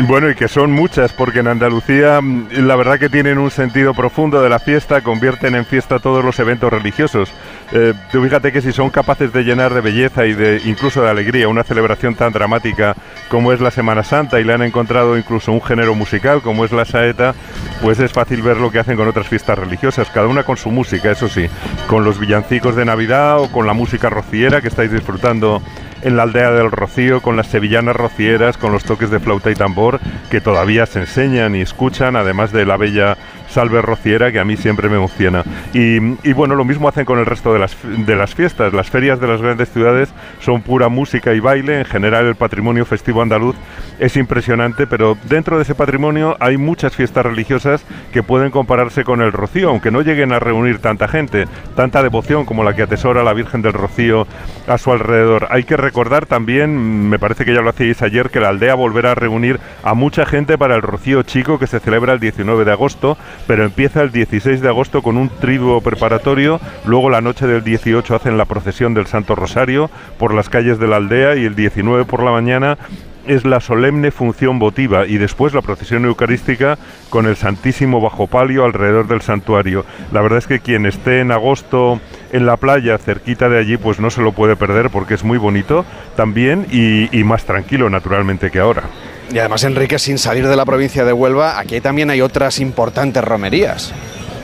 Bueno, y que son muchas, porque en Andalucía mm, la verdad que tienen un sentido profundo de la fiesta, convierten en fiesta todos los eventos religiosos. Eh, fíjate que si son capaces de llenar de belleza y de incluso de alegría una celebración tan dramática como es la Semana Santa y le han encontrado incluso un género musical como es la saeta, pues es fácil ver lo que hacen con otras fiestas religiosas, cada una con su música, eso sí, con los villancicos de Navidad o con la música rociera que estáis disfrutando en la aldea del Rocío con las sevillanas rocieras, con los toques de flauta y tambor que todavía se enseñan y escuchan, además de la bella salve rociera que a mí siempre me emociona. Y, bueno, lo mismo hacen con el resto de las, de las fiestas. Las ferias de las grandes ciudades son pura música y baile. En general el patrimonio festivo andaluz es impresionante, pero dentro de ese patrimonio hay muchas fiestas religiosas que pueden compararse con el Rocío, aunque no lleguen a reunir tanta gente, tanta devoción como la que atesora la Virgen del Rocío a su alrededor. Hay que recordar también, me parece que ya lo hacíais ayer, que la aldea volverá a reunir a mucha gente para el Rocío Chico que se celebra el 19 de agosto, pero empieza el 16 de agosto con un triduo preparatorio, luego la noche del 18 hacen la procesión del Santo Rosario por las calles de la aldea y el 19 por la mañana es la solemne función votiva y después la procesión eucarística con el Santísimo bajo palio alrededor del santuario. La verdad es que quien esté en agosto en la playa cerquita de allí pues no se lo puede perder porque es muy bonito también y, y más tranquilo naturalmente que ahora. Y además, Enrique, sin salir de la provincia de Huelva, aquí también hay otras importantes romerías.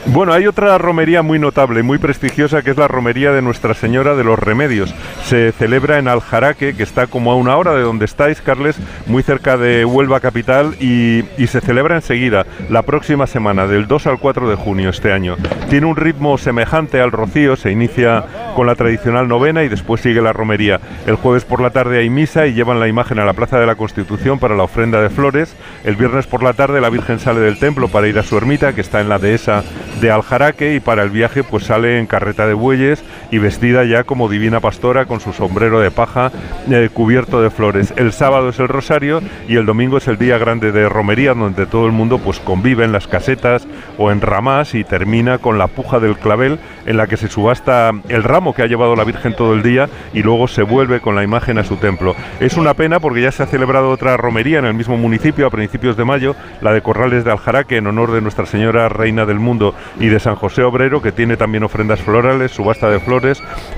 Bueno, hay otra romería muy notable, muy prestigiosa, que es la romería de Nuestra Señora de los Remedios. Se celebra en Aljaraque, que está como a una hora de donde estáis, Carles, muy cerca de Huelva capital, y, se celebra enseguida, la próxima semana, del 2 al 4 de junio este año. Tiene un ritmo semejante al rocío, se inicia con la tradicional novena y después sigue la romería. El jueves por la tarde hay misa y llevan la imagen a la Plaza de la Constitución para la ofrenda de flores. El viernes por la tarde la Virgen sale del templo para ir a su ermita, que está en la dehesa de Aljaraque y para el viaje pues sale en carreta de bueyes y vestida ya como divina pastora con su sombrero de paja eh, cubierto de flores. El sábado es el rosario y el domingo es el día grande de romería donde todo el mundo pues convive en las casetas o en ramas y termina con la puja del clavel en la que se subasta el ramo que ha llevado la Virgen todo el día y luego se vuelve con la imagen a su templo. Es una pena porque ya se ha celebrado otra romería en el mismo municipio a principios de mayo, la de Corrales de Aljaraque en honor de Nuestra Señora Reina del Mundo y de San José Obrero, que tiene también ofrendas florales, subasta de flores,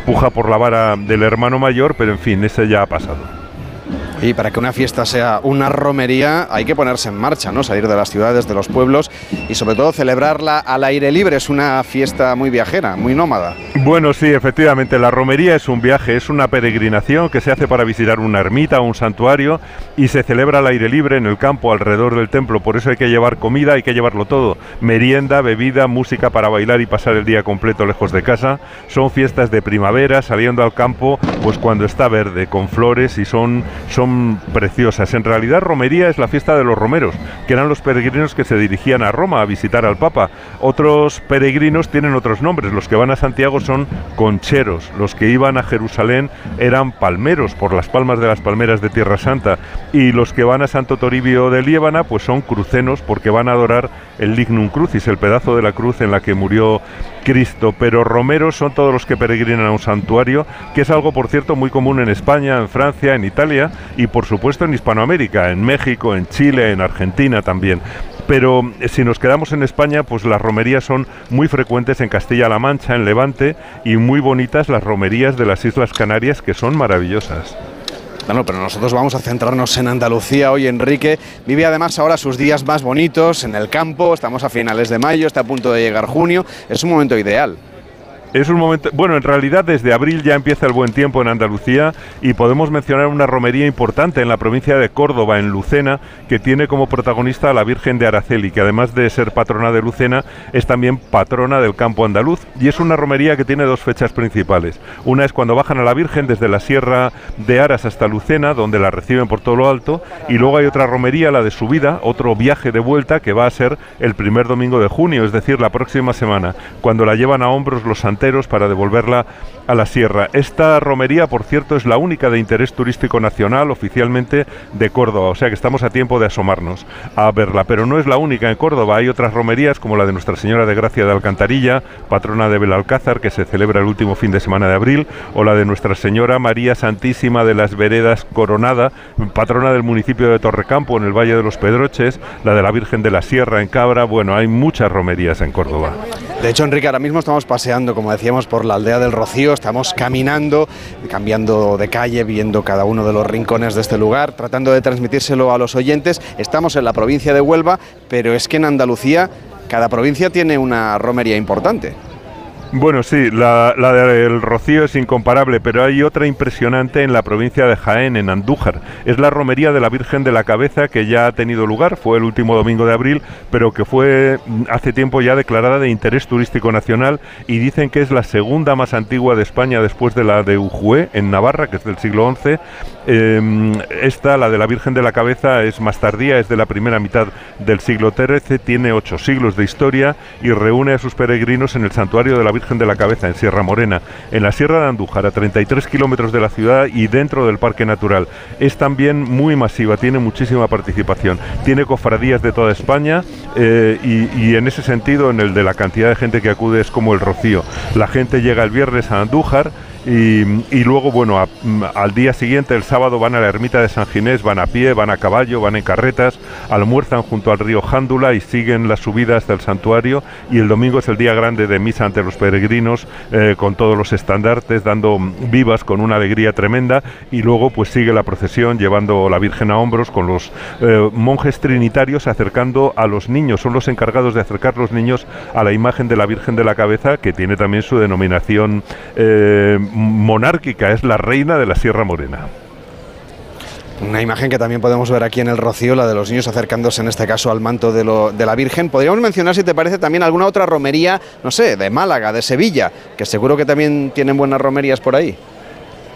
puja por la vara del hermano mayor, pero en fin, ese ya ha pasado. Y para que una fiesta sea una romería hay que ponerse en marcha, ¿no? Salir de las ciudades, de los pueblos y sobre todo celebrarla al aire libre. Es una fiesta muy viajera, muy nómada. Bueno, sí, efectivamente, la romería es un viaje, es una peregrinación que se hace para visitar una ermita o un santuario y se celebra al aire libre en el campo alrededor del templo. Por eso hay que llevar comida, hay que llevarlo todo. Merienda, bebida, música para bailar y pasar el día completo lejos de casa. Son fiestas de primavera, saliendo al campo, pues cuando está verde, con flores y son, son preciosas. En realidad romería es la fiesta de los romeros, que eran los peregrinos que se dirigían a Roma a visitar al Papa. Otros peregrinos tienen otros nombres. Los que van a Santiago son concheros. Los que iban a Jerusalén eran palmeros por las palmas de las palmeras de Tierra Santa. Y los que van a Santo Toribio de Liébana pues son crucenos porque van a adorar el lignum crucis, el pedazo de la cruz en la que murió Cristo. Pero romeros son todos los que peregrinan a un santuario, que es algo por cierto muy común en España, en Francia, en Italia por supuesto en Hispanoamérica, en México, en Chile, en Argentina también. Pero eh, si nos quedamos en España, pues las romerías son muy frecuentes en Castilla-La Mancha, en Levante, y muy bonitas las romerías de las Islas Canarias, que son maravillosas. Bueno, pero nosotros vamos a centrarnos en Andalucía hoy. Enrique vive además ahora sus días más bonitos en el campo. Estamos a finales de mayo, está a punto de llegar junio. Es un momento ideal. Es un momento, bueno, en realidad desde abril ya empieza el buen tiempo en Andalucía y podemos mencionar una romería importante en la provincia de Córdoba, en Lucena, que tiene como protagonista a la Virgen de Araceli, que además de ser patrona de Lucena, es también patrona del campo andaluz. Y es una romería que tiene dos fechas principales. Una es cuando bajan a la Virgen desde la Sierra de Aras hasta Lucena, donde la reciben por todo lo alto, y luego hay otra romería, la de subida, otro viaje de vuelta, que va a ser el primer domingo de junio, es decir, la próxima semana, cuando la llevan a hombros los santos para devolverla a la sierra. Esta romería, por cierto, es la única de interés turístico nacional oficialmente de Córdoba, o sea que estamos a tiempo de asomarnos a verla, pero no es la única en Córdoba, hay otras romerías como la de Nuestra Señora de Gracia de Alcantarilla, patrona de Belalcázar, que se celebra el último fin de semana de abril, o la de Nuestra Señora María Santísima de las Veredas Coronada, patrona del municipio de Torrecampo en el Valle de los Pedroches, la de la Virgen de la Sierra en Cabra, bueno, hay muchas romerías en Córdoba. De hecho, Enrique, ahora mismo estamos paseando, como decíamos, por la aldea del Rocío, estamos caminando, cambiando de calle, viendo cada uno de los rincones de este lugar, tratando de transmitírselo a los oyentes. Estamos en la provincia de Huelva, pero es que en Andalucía cada provincia tiene una romería importante. Bueno, sí, la, del Rocío es incomparable, pero hay otra impresionante en la provincia de Jaén, en Andújar. Es la romería de la Virgen de la Cabeza que ya ha tenido lugar, fue el último domingo de abril, pero que fue mm, hace tiempo ya declarada de interés turístico nacional y dicen que es la segunda más antigua de España después de la de Ujué, en Navarra, que es del siglo XI. Em, esta, la de la Virgen de la Cabeza, es más tardía, es de la primera mitad del siglo XIII, tiene ocho siglos de historia y reúne a sus peregrinos en el santuario de la Virgen de la Cabeza, en Sierra Morena, en la Sierra de Andújar, a 33 kilómetros de la ciudad y dentro del Parque Natural. Es también muy masiva, tiene muchísima participación, tiene cofradías de toda España eh, y, y, en ese sentido, en el de la cantidad de gente que acude, es como el rocío. La gente llega el viernes a Andújar y, luego, bueno, al día siguiente, el sábado, van a la ermita de San Ginés, van a pie, van a caballo, van en carretas, almuerzan junto al río Jándula y siguen la subida hasta el santuario. Y el domingo es el día grande de misa ante los peregrinos, eh, con todos los estandartes, dando vivas con una alegría tremenda. Y luego, pues sigue la procesión llevando la Virgen a hombros con los eh, monjes trinitarios acercando a los niños. Son los encargados de acercar los niños a la imagen de la Virgen de la Cabeza, que tiene también su denominación. Eh, monárquica, es la reina de la Sierra Morena. Una imagen que también podemos ver aquí en el Rocío, la de los niños acercándose en este caso al manto de, de, la Virgen. Podríamos mencionar, si te parece, también alguna otra romería, no sé, de Málaga, de Sevilla, que seguro que también tienen buenas romerías por ahí.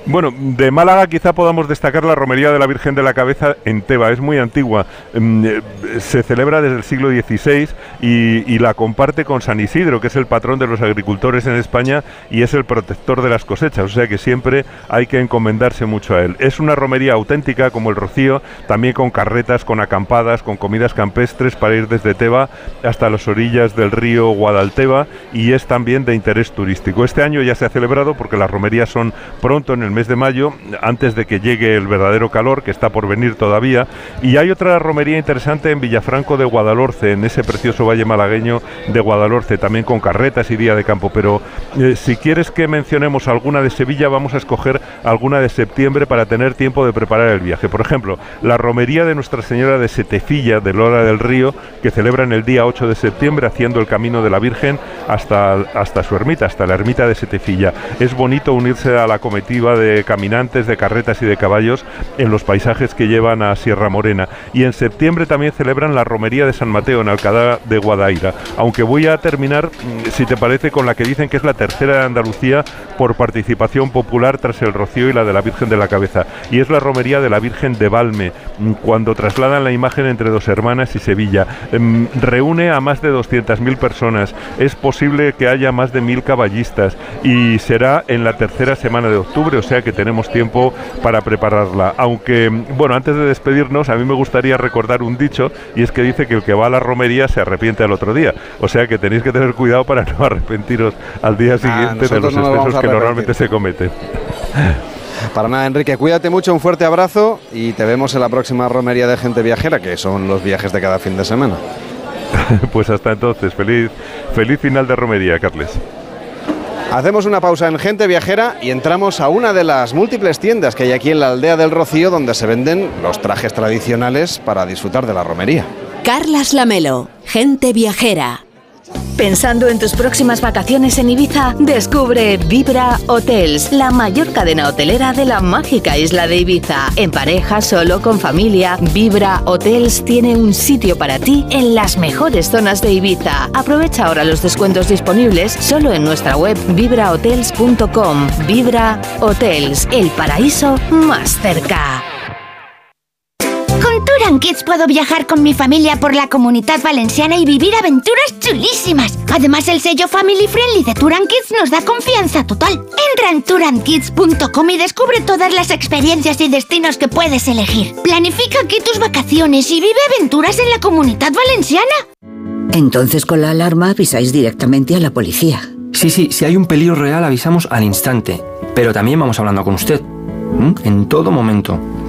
Bueno, de Málaga quizá podamos destacar la romería de la Virgen de la Cabeza en Teba, es muy antigua, mm, eh, se celebra desde el siglo XVI y, la comparte con San Isidro, que es el patrón de los agricultores en España y es el protector de las cosechas, o sea que siempre hay que encomendarse mucho a él. Es una romería auténtica como el Rocío, también con carretas, con acampadas, con comidas campestres para ir desde Teba hasta las orillas del río Guadalteba y es también de interés turístico. Este año ya se ha celebrado porque las romerías son pronto en el mes de mayo, antes de que llegue el verdadero calor, que está por venir todavía. Y hay otra romería interesante en Villafranco de Guadalhorce, en ese precioso valle malagueño de Guadalhorce, también con carretas y día de campo. Pero eh, si quieres que mencionemos alguna de Sevilla, vamos a escoger alguna de septiembre para tener tiempo de preparar el viaje. Por ejemplo, la romería de Nuestra Señora de Setefilla, de Lora del Río, que celebran el día 8 de septiembre haciendo el camino de la Virgen hasta, hasta su ermita, hasta la ermita de Setefilla. Es bonito unirse a la comitiva de de caminantes, de carretas y de caballos en los paisajes que llevan a Sierra Morena. Y en septiembre también celebran la romería de San Mateo en Alcalá de Guadaira. Aunque voy a terminar, mm, si te parece, con la que dicen que es la tercera de Andalucía por participación popular tras el Rocío y la de la Virgen de la Cabeza. Y es la romería de la Virgen de Valme, mm, cuando trasladan la imagen entre dos hermanas y Sevilla. Em, reúne a más de 200.000 personas. Es posible que haya más de mil caballistas y será en la tercera semana de octubre, o sea que tenemos tiempo para prepararla. Aunque, bueno, antes de despedirnos, a mí me gustaría recordar un dicho, y es que dice que el que va a la romería se arrepiente al otro día. O sea que tenéis que tener cuidado para no *laughs* arrepentiros al día ah, siguiente de los excesos que normalmente se cometen. Para nada, Enrique, cuídate mucho, un fuerte abrazo y te vemos en la próxima romería de gente viajera, que son los viajes de cada fin de semana. *laughs* pues hasta entonces, feliz, feliz final de romería, Carles. Hacemos una pausa en Gente Viajera y entramos a una de las múltiples tiendas que hay aquí en la aldea del Rocío donde se venden los trajes tradicionales para disfrutar de la romería. Carlas Lamelo, Gente Viajera. Pensando en tus próximas vacaciones en Ibiza, descubre Vibra Hotels, la mayor cadena hotelera de la mágica isla de Ibiza. En pareja, solo, con familia, Vibra Hotels tiene un sitio para ti en las mejores zonas de Ibiza. Aprovecha ahora los descuentos disponibles solo en nuestra web vibrahotels.com. Vibra Hotels, el paraíso más cerca. Touran Kids puedo viajar con mi familia por la comunidad valenciana y vivir aventuras chulísimas. Además, el sello Family Friendly de Touran Kids nos da confianza total. Entra en turankids.com y descubre todas las experiencias y destinos que puedes elegir. Planifica aquí tus vacaciones y vive aventuras en la comunidad valenciana. Entonces con la alarma avisáis directamente a la policía. Sí, sí, si hay un peligro real avisamos al instante, pero también vamos hablando con usted, ¿m? en todo momento.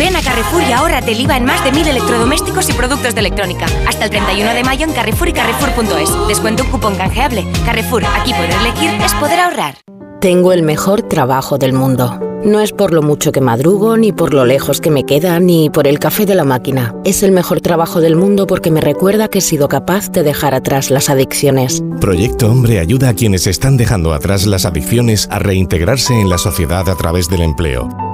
Ven a Carrefour y ahórrate el IVA en más de mil electrodomésticos y productos de electrónica. Hasta el 31 de mayo en Carrefour y Carrefour.es. Descuento un cupón canjeable. Carrefour, aquí poder elegir es poder ahorrar. Tengo el mejor trabajo del mundo. No es por lo mucho que madrugo, ni por lo lejos que me queda, ni por el café de la máquina. Es el mejor trabajo del mundo porque me recuerda que he sido capaz de dejar atrás las adicciones. Proyecto Hombre ayuda a quienes están dejando atrás las adicciones a reintegrarse en la sociedad a través del empleo.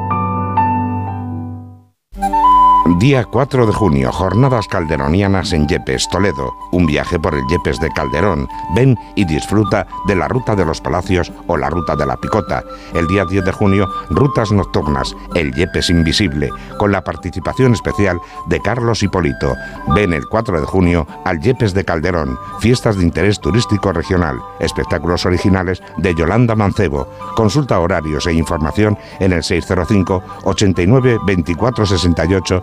Día 4 de junio, jornadas calderonianas en Yepes, Toledo. Un viaje por el Yepes de Calderón. Ven y disfruta de la Ruta de los Palacios o la Ruta de la Picota. El día 10 de junio, rutas nocturnas, el Yepes Invisible, con la participación especial de Carlos Hipólito. Ven el 4 de junio al Yepes de Calderón, fiestas de interés turístico regional, espectáculos originales de Yolanda Mancebo. Consulta horarios e información en el 605 89 24 68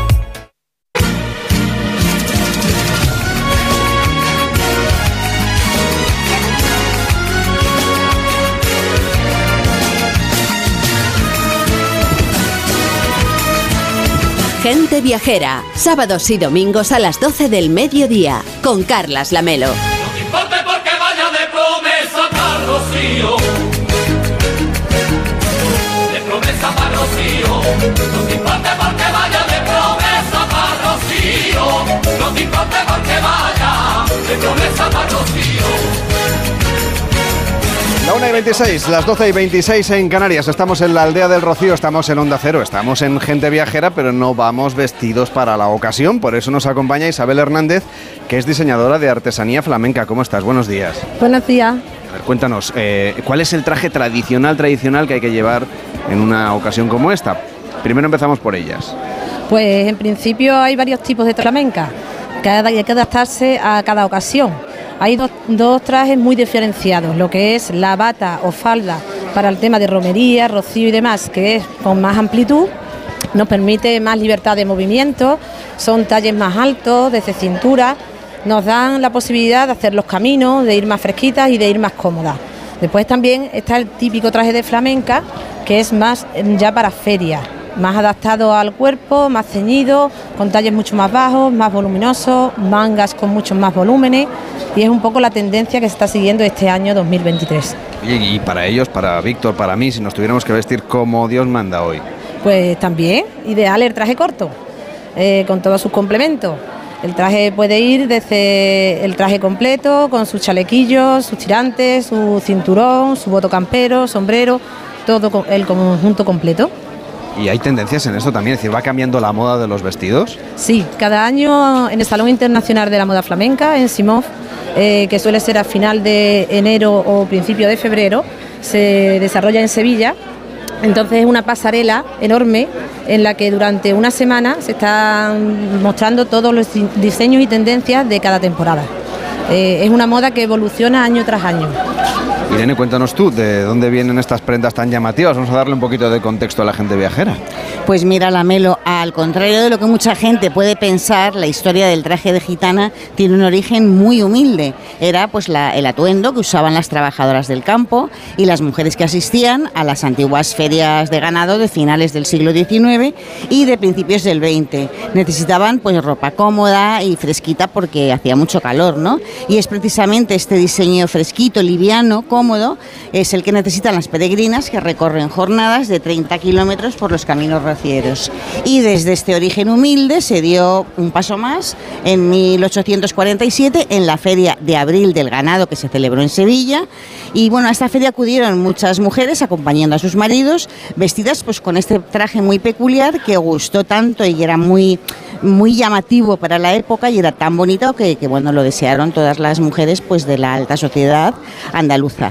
Gente Viajera, sábados y domingos a las 12 del mediodía, con Carlas Lamelo. No te importe porque vaya de promesa para Rocío. La 1 y 26, las 12 y 26 en Canarias. Estamos en la aldea del Rocío, estamos en Onda Cero, estamos en Gente Viajera, pero no vamos vestidos para la ocasión. Por eso nos acompaña Isabel Hernández, que es diseñadora de artesanía flamenca. ¿Cómo estás? Buenos días. Buenos días. A ver, cuéntanos, eh, ¿cuál es el traje tradicional, tradicional que hay que llevar en una ocasión como esta? Primero empezamos por ellas. Pues en principio hay varios tipos de flamenca, que hay que adaptarse a cada ocasión. Hay dos, trajes muy diferenciados, lo que es la bata o falda para el tema de romería, rocío y demás, que es con más amplitud, nos permite más libertad de movimiento, son talles más altos, desde cintura, nos dan la posibilidad de hacer los caminos, de ir más fresquitas y de ir más cómodas. Después también está el típico traje de flamenca, que es más eh, ya para feria, más adaptado al cuerpo, más ceñido, con talles mucho más bajos, más voluminosos, mangas con muchos más volúmenes y es un poco la tendencia que se está siguiendo este año 2023. Oye, y para ellos, para Víctor, para mí, si nos tuviéramos que vestir como Dios manda hoy. Pues también, ideal el traje corto, eh, con todos sus complementos. El traje puede ir desde el traje completo, con sus chalequillos, sus tirantes, su cinturón, su boto campero, sombrero, todo el conjunto completo. Y hay tendencias en esto también, es decir, va cambiando la moda de los vestidos. Sí, cada año en el Salón Internacional de la Moda Flamenca, en Simov, eh, que suele ser a final de enero o principio de febrero, se desarrolla en Sevilla. Entonces es una pasarela enorme en la que durante una semana se están mostrando todos los di- diseños y tendencias de cada temporada. Eh, es una moda que evoluciona año tras año. Irene, cuéntanos tú, ¿de dónde vienen estas prendas tan llamativas? Vamos a darle un poquito de contexto a la gente viajera. Pues mira, Lamelo, al contrario de lo que mucha gente puede pensar, la historia del traje de gitana tiene un origen muy humilde. Era pues la- el atuendo que usaban las trabajadoras del campo y las mujeres que asistían a las antiguas ferias de ganado de finales del siglo XIX y de principios del XX. Necesitaban pues ropa cómoda y fresquita porque hacía mucho calor, ¿no? Y es precisamente este diseño fresquito, liviano, cómodo, es el que necesitan las peregrinas que recorren jornadas de 30 kilómetros por los caminos rocieros. Y desde este origen humilde se dio un paso más en 1847 en la Feria de Abril del Ganado que se celebró en Sevilla. Y bueno, a esta feria acudieron muchas mujeres acompañando a sus maridos, vestidas pues con este traje muy peculiar que gustó tanto y era muy muy llamativo para la época y era tan bonito que, que, bueno lo desearon todas las mujeres pues de la alta sociedad andaluza.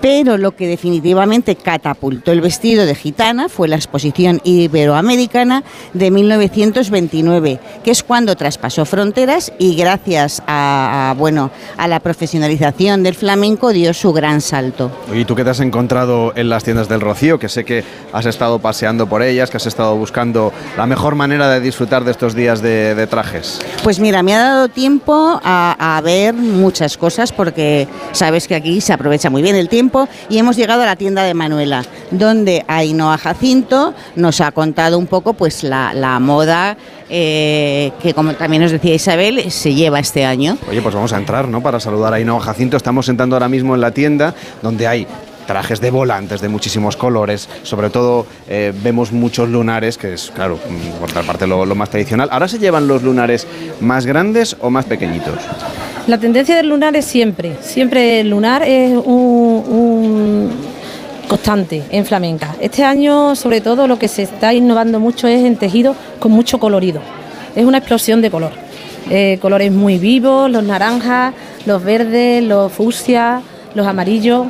Pero lo que definitivamente catapultó el vestido de gitana fue la exposición iberoamericana de 1929, que es cuando traspasó fronteras y gracias a, a, bueno, a la profesionalización del flamenco dio su gran salto. ¿Y tú qué te has encontrado en las tiendas del Rocío? Que sé que has estado paseando por ellas, que has estado buscando la mejor manera de disfrutar de estos días de, de trajes. Pues mira, me ha dado tiempo a, a ver muchas cosas porque sabes que aquí se aprovecha muy bien el tiempo y hemos llegado a la tienda de Manuela, donde Ainhoa Jacinto nos ha contado un poco pues la, la moda eh, que, como también nos decía Isabel, se lleva este año. Oye, pues vamos a entrar, ¿no? Para saludar a Ainhoa Jacinto. Estamos sentando ahora mismo en la tienda donde hay trajes de volantes de muchísimos colores, sobre todo eh, vemos muchos lunares, que es, claro, por otra parte lo, más tradicional. ¿Ahora se llevan los lunares más grandes o más pequeñitos? La tendencia del lunar es siempre, siempre el lunar es un, un, constante en flamenca. Este año, sobre todo, lo que se está innovando mucho es en tejido con mucho colorido. Es una explosión de color. Eh, colores muy vivos, los naranjas, los verdes, los fucsia, los amarillos.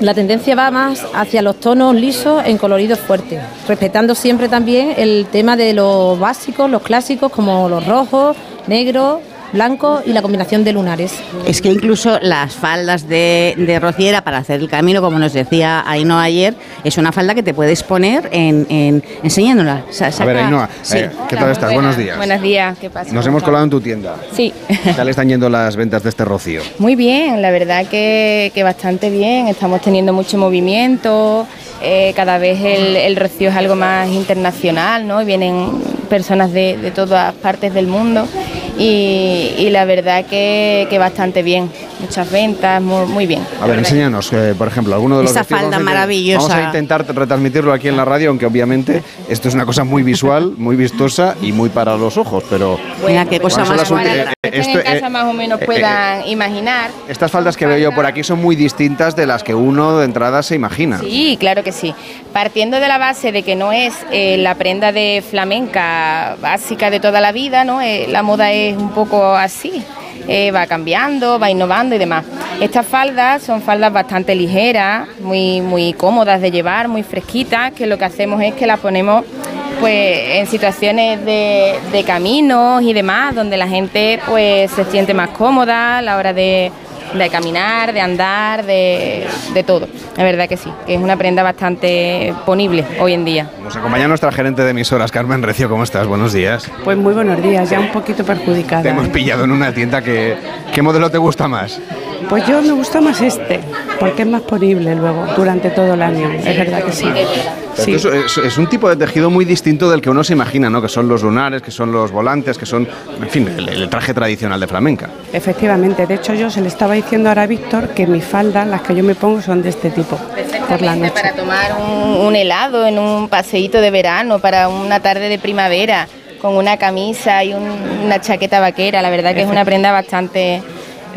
La tendencia va más hacia los tonos lisos en coloridos fuertes, respetando siempre también el tema de los básicos, los clásicos, como los rojos, negros, blanco y la combinación de lunares. Es que incluso las faldas de, de, rociera para hacer el camino, como nos decía Ainhoa ayer, es una falda que te puedes poner en, en enseñándola. Saca, a ver, Ainhoa, sí. eh, ¿qué tal estás? Buenos días. Buenos días, ¿qué pasa? Nos hemos colado en tu tienda. Sí. ¿Qué tal están yendo las ventas de este rocío? Muy bien, la verdad que, que bastante bien. Estamos teniendo mucho movimiento. Eh, cada vez el, el, rocío es algo más internacional, ¿no? Vienen personas de, de todas partes del mundo y, y la verdad que, que, bastante bien. Muchas ventas, muy, muy bien. A ver, enséñanos, eh, por ejemplo, alguno de los Esa falda maravillosa. Vamos a intentar retransmitirlo aquí en la radio, aunque obviamente esto es una cosa muy visual, muy vistosa y muy para los ojos, pero... Qué cosa más esto, en casa más o menos puedan eh, imaginar. Estas faldas que veo yo por aquí son muy distintas de las que uno de entrada se imagina. Sí, claro que sí. Partiendo de la base de que no es eh, la prenda de flamenca básica de toda la vida, ¿no? Eh, la moda es un poco así. Eh, va cambiando, va innovando y demás. Estas faldas son faldas bastante ligeras, muy, muy cómodas de llevar, muy fresquitas, que lo que hacemos es que las ponemos pues en situaciones de, de caminos y demás, donde la gente pues se siente más cómoda a la hora de, de caminar, de andar, de, de, todo. La verdad que sí, que es una prenda bastante ponible hoy en día. Nos acompaña nuestra gerente de emisoras, Carmen Recio. ¿Cómo estás? Buenos días. Pues muy buenos días, ya un poquito perjudicada. Te hemos pillado en una tienda que... ¿Qué modelo te gusta más? Pues yo me gusta más este, porque es más ponible luego, durante todo el año. Es verdad que sí. Sí. Es, es, es, un tipo de tejido muy distinto del que uno se imagina, ¿no? Que son los lunares, que son los volantes, que son, en fin, el, el, traje tradicional de flamenca. Efectivamente, de hecho yo se le estaba diciendo ahora Víctor que mis faldas, las que yo me pongo, son de este tipo. Por la noche. Para tomar un, un helado en un paseíto de verano, para una tarde de primavera, con una camisa y un, una chaqueta vaquera, la verdad que es una prenda bastante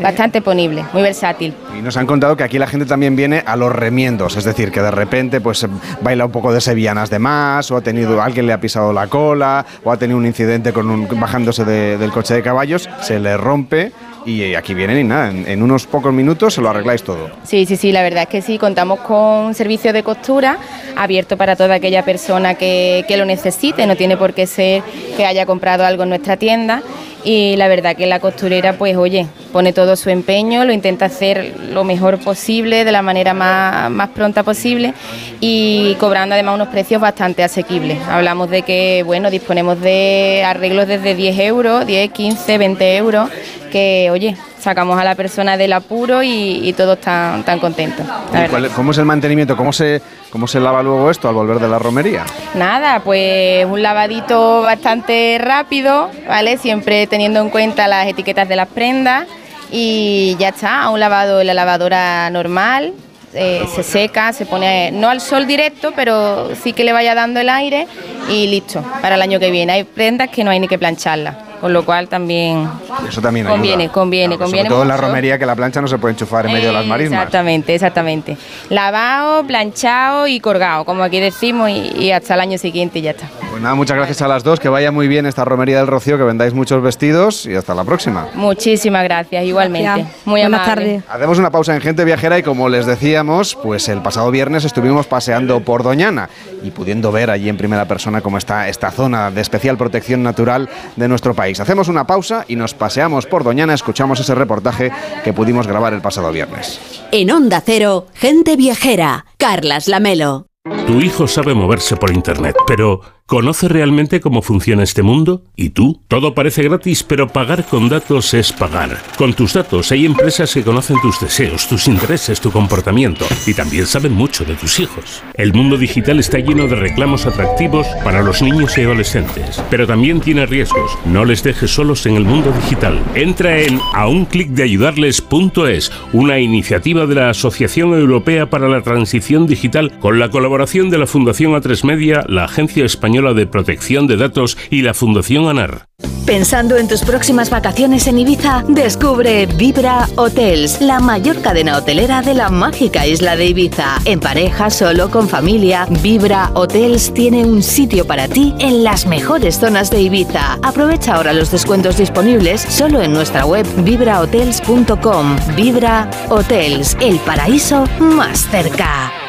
bastante ponible, muy versátil. Y nos han contado que aquí la gente también viene a los remiendos, es decir, que de repente pues baila un poco de sevillanas de más, o ha tenido alguien le ha pisado la cola, o ha tenido un incidente con un, bajándose de, del coche de caballos, se le rompe y aquí vienen y nada, en, unos pocos minutos se lo arregláis todo. Sí, sí, sí, la verdad es que sí, contamos con un servicio de costura abierto para toda aquella persona que, que lo necesite, no tiene por qué ser que haya comprado algo en nuestra tienda y la verdad que la costurera pues oye, pone todo su empeño, lo intenta hacer lo mejor posible, de la manera más, más pronta posible y cobrando además unos precios bastante asequibles. Hablamos de que bueno, disponemos de arreglos desde 10 euros, 10, 15, 20 euros, que oye, sacamos a la persona del apuro y, y todos están tan contentos. la ¿Y verdad. cuál- ¿Cómo es el mantenimiento? ¿Cómo se, ¿Cómo se lava luego esto al volver de la romería? Nada, pues un lavadito bastante rápido, ¿vale? Siempre teniendo en cuenta las etiquetas de las prendas y ya está, un lavado en la lavadora normal, eh, se seca, se pone no al sol directo, pero sí que le vaya dando el aire y listo, para el año que viene. Hay prendas que no hay ni que plancharlas, con lo cual también Eso también conviene, ayuda. conviene, Claro, conviene. Sobre todo en la romería que la plancha no se puede enchufar en medio de las marismas. Exactamente, exactamente. Lavado, planchado y colgado, como aquí decimos, y, y hasta el año siguiente y ya está. Pues nada, muchas gracias a las dos, que vaya muy bien esta romería del Rocío, que vendáis muchos vestidos y hasta la próxima. Muchísimas gracias, igualmente. Gracias. Muy Buenas amable. tardes. Hacemos una pausa en Gente Viajera y como les decíamos, pues el pasado viernes estuvimos paseando por Doñana y pudiendo ver allí en primera persona cómo está esta zona de especial protección natural de nuestro país. Hacemos una pausa y nos paseamos por Doñana, escuchamos ese reportaje que pudimos grabar el pasado viernes. En Onda Cero, gente viajera. Carlas Lamelo. Tu hijo sabe moverse por Internet, pero ¿conoce realmente cómo funciona este mundo? ¿Y tú? Todo parece gratis, pero pagar con datos es pagar. Con tus datos hay empresas que conocen tus deseos, tus intereses, tu comportamiento y también saben mucho de tus hijos. El mundo digital está lleno de reclamos atractivos para los niños y adolescentes, pero también tiene riesgos. No les dejes solos en el mundo digital. Entra en a un clic de ayudarles.es, una iniciativa de la Asociación Europea para la Transición Digital con la colaboración de la Fundación A3 Media, la Agencia Española de Protección de Datos y la Fundación ANAR. Pensando en tus próximas vacaciones en Ibiza, descubre Vibra Hotels, la mayor cadena hotelera de la mágica isla de Ibiza. En pareja, solo, con familia, Vibra Hotels tiene un sitio para ti en las mejores zonas de Ibiza. Aprovecha ahora los descuentos disponibles solo en nuestra web vibrahotels.com. Vibra Hotels, el paraíso más cerca.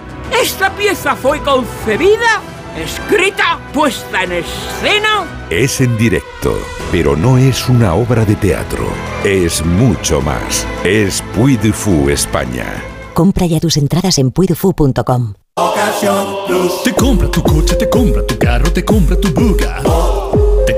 esta pieza fue concebida, escrita, puesta en escena Es en directo, pero no es una obra de teatro. Es mucho más. Es Puy Fou España. Compra ya tus entradas en puidufu.com. Te compra tu coche, te compra tu carro, te compra tu buga. Te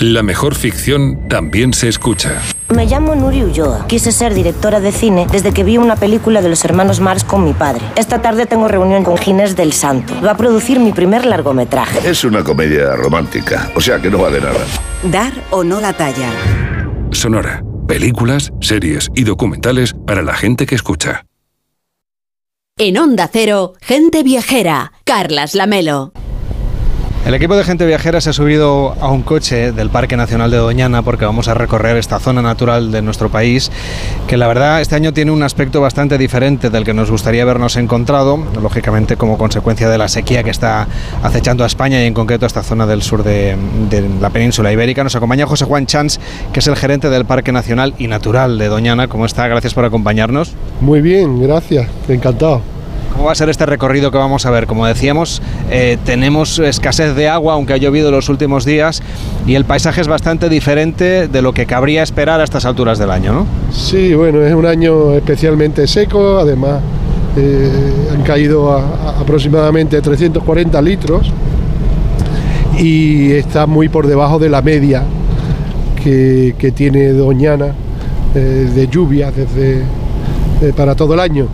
La mejor ficción también se escucha. Me llamo Nuri Ulloa. Quise ser directora de cine desde que vi una película de los hermanos Marx con mi padre. Esta tarde tengo reunión con Ginés del Santo. Va a producir mi primer largometraje. Es una comedia romántica, o sea que no vale nada. Dar o no la talla. Sonora. Películas, series y documentales para la gente que escucha. En Onda Cero, gente viajera, Carlas Lamelo. El equipo de gente viajera se ha subido a un coche del Parque Nacional de Doñana porque vamos a recorrer esta zona natural de nuestro país, que la verdad este año tiene un aspecto bastante diferente del que nos gustaría habernos encontrado, lógicamente como consecuencia de la sequía que está acechando a España y en concreto a esta zona del sur de, la península ibérica. Nos acompaña José Juan Chans, que es el gerente del Parque Nacional y Natural de Doñana. ¿Cómo está? Gracias por acompañarnos. Muy bien, gracias, encantado. ¿Cómo va a ser este recorrido que vamos a ver? Como decíamos, eh, tenemos escasez de agua, aunque ha llovido los últimos días, y el paisaje es bastante diferente de lo que cabría esperar a estas alturas del año, ¿no? Sí, bueno, es un año especialmente seco, además eh, han caído aproximadamente 340 litros y está muy por debajo de la media que, tiene Doñana eh, de lluvia desde, para todo el año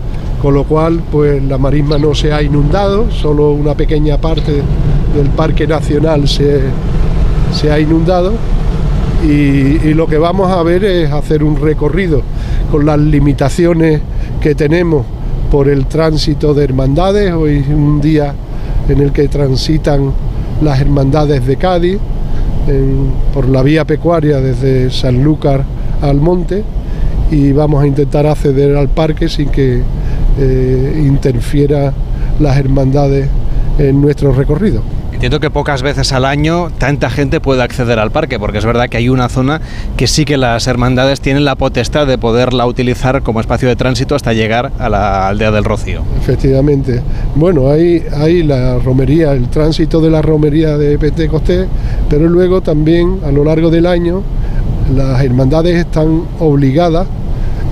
con lo cual pues la marisma no se ha inundado, solo una pequeña parte del parque nacional se, se ha inundado. Y, lo que vamos a ver es hacer un recorrido con las limitaciones que tenemos por el tránsito de hermandades, hoy es un día en el que transitan las hermandades de Cádiz por la vía pecuaria desde Sanlúcar al monte y vamos a intentar acceder al parque sin que eh, interfiera las hermandades en nuestro recorrido. Entiendo que pocas veces al año tanta gente puede acceder al parque, porque es verdad que hay una zona que sí que las hermandades tienen la potestad de poderla utilizar como espacio de tránsito hasta llegar a la aldea del Rocío. Efectivamente. Bueno, hay, hay la romería, el tránsito de la romería de Pentecostés, pero luego también a lo largo del año las hermandades están obligadas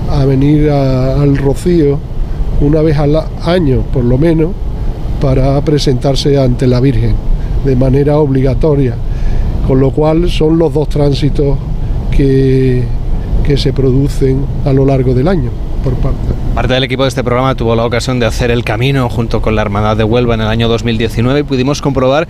a venir a, al Rocío una vez al año por lo menos para presentarse ante la Virgen de manera obligatoria, con lo cual son los dos tránsitos que, que se producen a lo largo del año por parte. Parte del equipo de este programa tuvo la ocasión de hacer el camino junto con la Hermandad de Huelva en el año 2019 y pudimos comprobar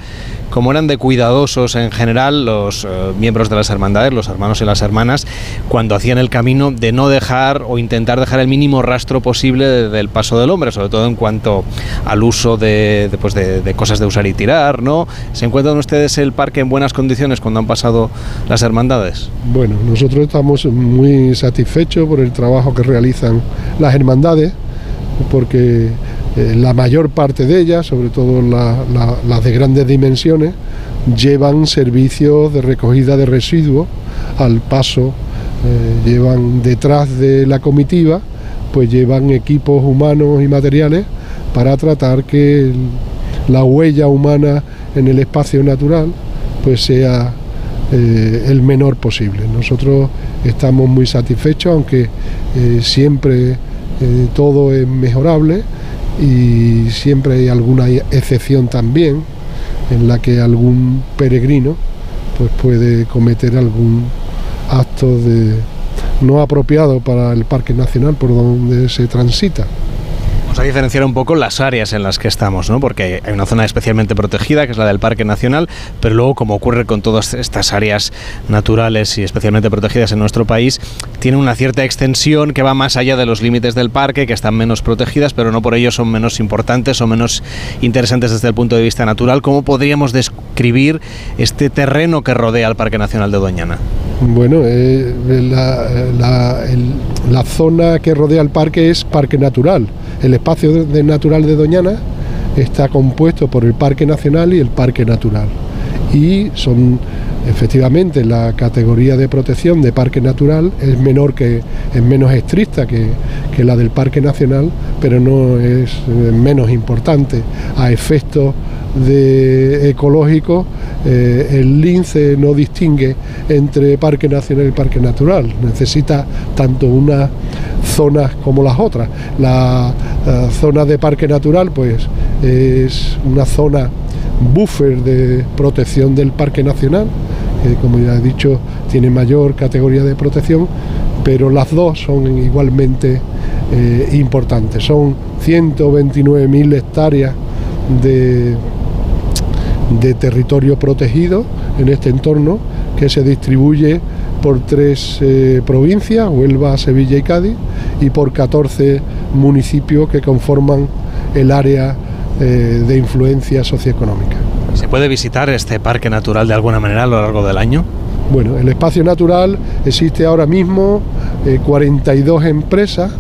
cómo eran de cuidadosos en general los eh, miembros de las hermandades, los hermanos y las hermanas, cuando hacían el camino de no dejar o intentar dejar el mínimo rastro posible de, del paso del hombre, sobre todo en cuanto al uso de, de, pues de, de, cosas de usar y tirar, ¿no? ¿Se encuentran ustedes el parque en buenas condiciones cuando han pasado las hermandades? Bueno, nosotros estamos muy satisfechos por el trabajo que realizan las hermandades porque eh, la mayor parte de ellas, sobre todo la, la, las de grandes dimensiones, llevan servicios de recogida de residuos al paso, eh, llevan detrás de la comitiva, pues llevan equipos humanos y materiales para tratar que la huella humana en el espacio natural pues sea eh, el menor posible. Nosotros estamos muy satisfechos, aunque siempre todo es mejorable y siempre hay alguna excepción también en la que algún peregrino pues puede cometer algún acto de no apropiado para el parque nacional por donde se transita. A diferenciar un poco las áreas en las que estamos, ¿no? Porque hay una zona especialmente protegida, que es la del Parque Nacional, pero luego, como ocurre con todas estas áreas naturales y especialmente protegidas en nuestro país, tiene una cierta extensión que va más allá de los límites del parque, que están menos protegidas, pero no por ello son menos importantes o menos interesantes desde el punto de vista natural. ¿Cómo podríamos describir este terreno que rodea al Parque Nacional de Doñana? Bueno, eh, la, la, el, la zona que rodea el parque es parque natural. El espacio natural de Doñana está compuesto por el Parque Nacional y el Parque Natural. Y son efectivamente la categoría de protección de Parque Natural es menor que es menos estricta que, que la del Parque Nacional, pero no es menos importante a efectos ecológicos eh, el lince no distingue entre parque nacional y parque natural, necesita tanto unas zonas como las otras. La eh, zona de parque natural pues es una zona buffer de protección del parque nacional, que como ya he dicho tiene mayor categoría de protección, pero las dos son igualmente eh, importantes. Son 129.000 hectáreas de de territorio protegido en este entorno que se distribuye por tres eh, provincias, Huelva, Sevilla y Cádiz, y por 14 municipios que conforman el área eh, de influencia socioeconómica. ¿Se puede visitar este parque natural de alguna manera a lo largo del año? Bueno, el espacio natural existe ahora mismo 42 eh, empresas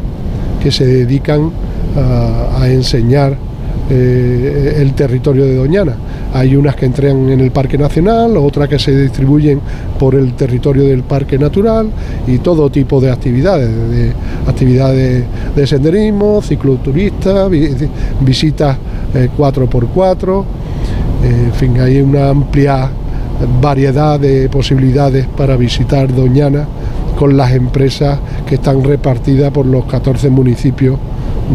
que se dedican a enseñar el territorio de Doñana. Hay unas que entran en el Parque Nacional, otras que se distribuyen por el territorio del Parque Natural y todo tipo de actividades, de actividades de senderismo, cicloturistas, visitas 4x4, eh, en fin, hay una amplia variedad de posibilidades para visitar Doñana con las empresas que están repartidas por los 14 municipios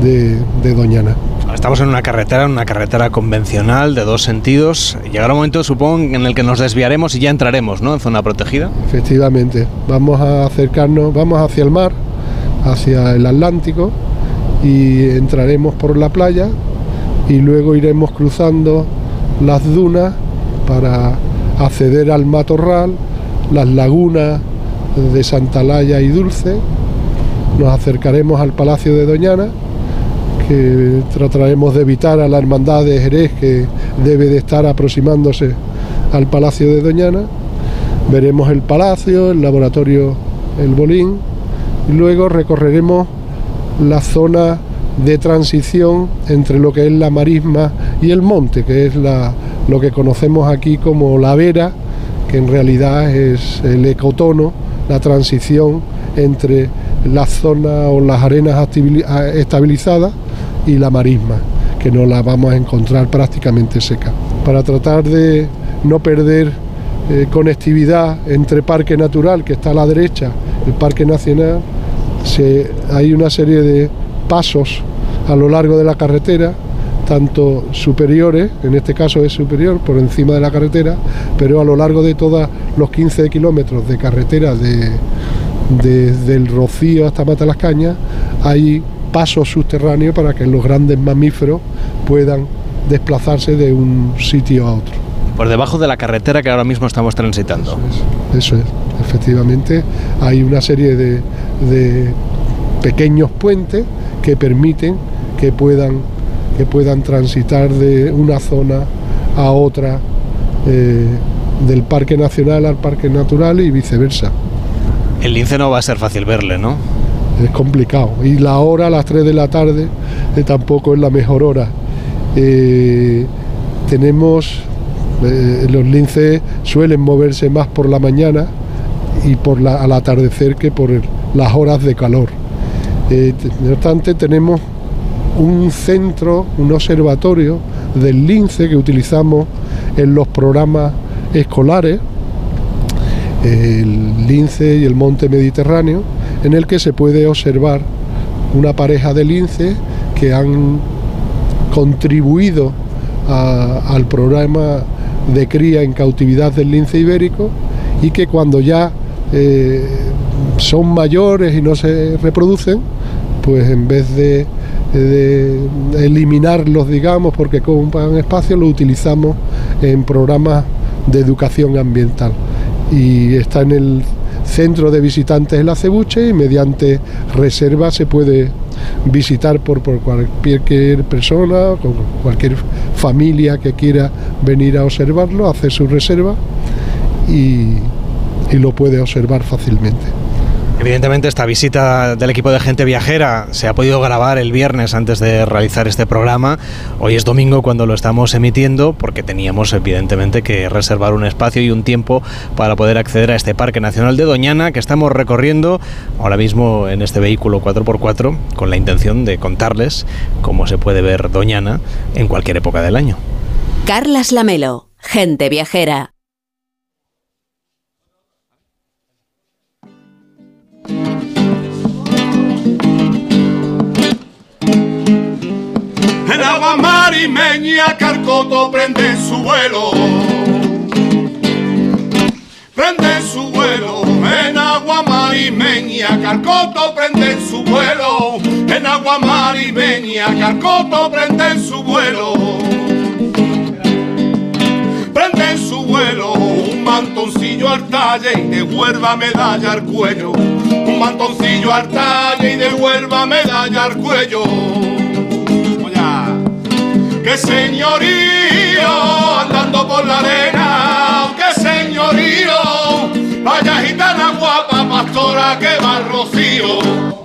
de Doñana. Estamos en una carretera, una carretera convencional de dos sentidos. Llegará un momento, supongo, en el que nos desviaremos y ya entraremos, ¿no? En zona protegida. Efectivamente, vamos a acercarnos, vamos hacia el mar, hacia el Atlántico y entraremos por la playa y luego iremos cruzando las dunas para acceder al matorral, las lagunas de Santalaya y Dulce. Nos acercaremos al Palacio de Doñana que trataremos de evitar a la hermandad de Jerez que debe de estar aproximándose al Palacio de Doñana. Veremos el palacio, el laboratorio El Bolín y luego recorreremos la zona de transición entre lo que es la marisma y el monte, que es la, lo que conocemos aquí como la vera, que en realidad es el ecotono, la transición entre la zona o las arenas estabilizadas y la marisma, que no la vamos a encontrar prácticamente seca. Para tratar de no perder eh, conectividad entre Parque Natural, que está a la derecha, el Parque Nacional, hay una serie de pasos a lo largo de la carretera, tanto superiores, en este caso es superior, por encima de la carretera, pero a lo largo de todos los 15 kilómetros de carretera de, desde el Rocío hasta Mata las Cañas, hay pasos subterráneos para que los grandes mamíferos puedan desplazarse de un sitio a otro. Por debajo de la carretera que ahora mismo estamos transitando. Eso es, efectivamente. Hay una serie de, pequeños puentes que permiten que puedan, que puedan transitar de una zona a otra eh, del Parque Nacional al Parque Natural y viceversa. El lince no va a ser fácil verle, ¿no? Es complicado. Y la hora a las 3 de la tarde eh, tampoco es la mejor hora. Eh, tenemos, eh, los linces suelen moverse más por la mañana y por al atardecer que por las horas de calor. no obstante, tenemos un centro, un observatorio del lince que utilizamos en los programas escolares, el lince y el monte mediterráneo, en el que se puede observar una pareja de lince que han contribuido al programa de cría en cautividad del lince ibérico y que cuando ya eh, son mayores y no se reproducen, pues en vez de, eliminarlos, digamos, porque ocupan espacio, lo utilizamos en programas de educación ambiental. Y está en el centro de visitantes en la Cebuche y mediante reserva se puede visitar por, por cualquier persona, con cualquier familia que quiera venir a observarlo, hacer su reserva y lo puede observar fácilmente. Evidentemente esta visita del equipo de gente viajera se ha podido grabar el viernes antes de realizar este programa. Hoy es domingo cuando lo estamos emitiendo porque teníamos evidentemente que reservar un espacio y un tiempo para poder acceder a este Parque Nacional de Doñana que estamos recorriendo ahora mismo en este vehículo 4x4 con la intención de contarles cómo se puede ver Doñana en cualquier época del año. Carlas Lamelo, gente viajera. Agua marimeña Carcoto prende su vuelo. Prende su vuelo en agua marimeña, Carcoto prende su vuelo. En agua marimeña, Carcoto prende su vuelo. Prende su vuelo un mantoncillo al talle y de huerva medalla al cuello. Un mantoncillo al talle y de huerva medalla al cuello. ¡Qué señorío andando por la arena! ¡Qué señorío! Vaya gitana guapa, pastora que va al rocío.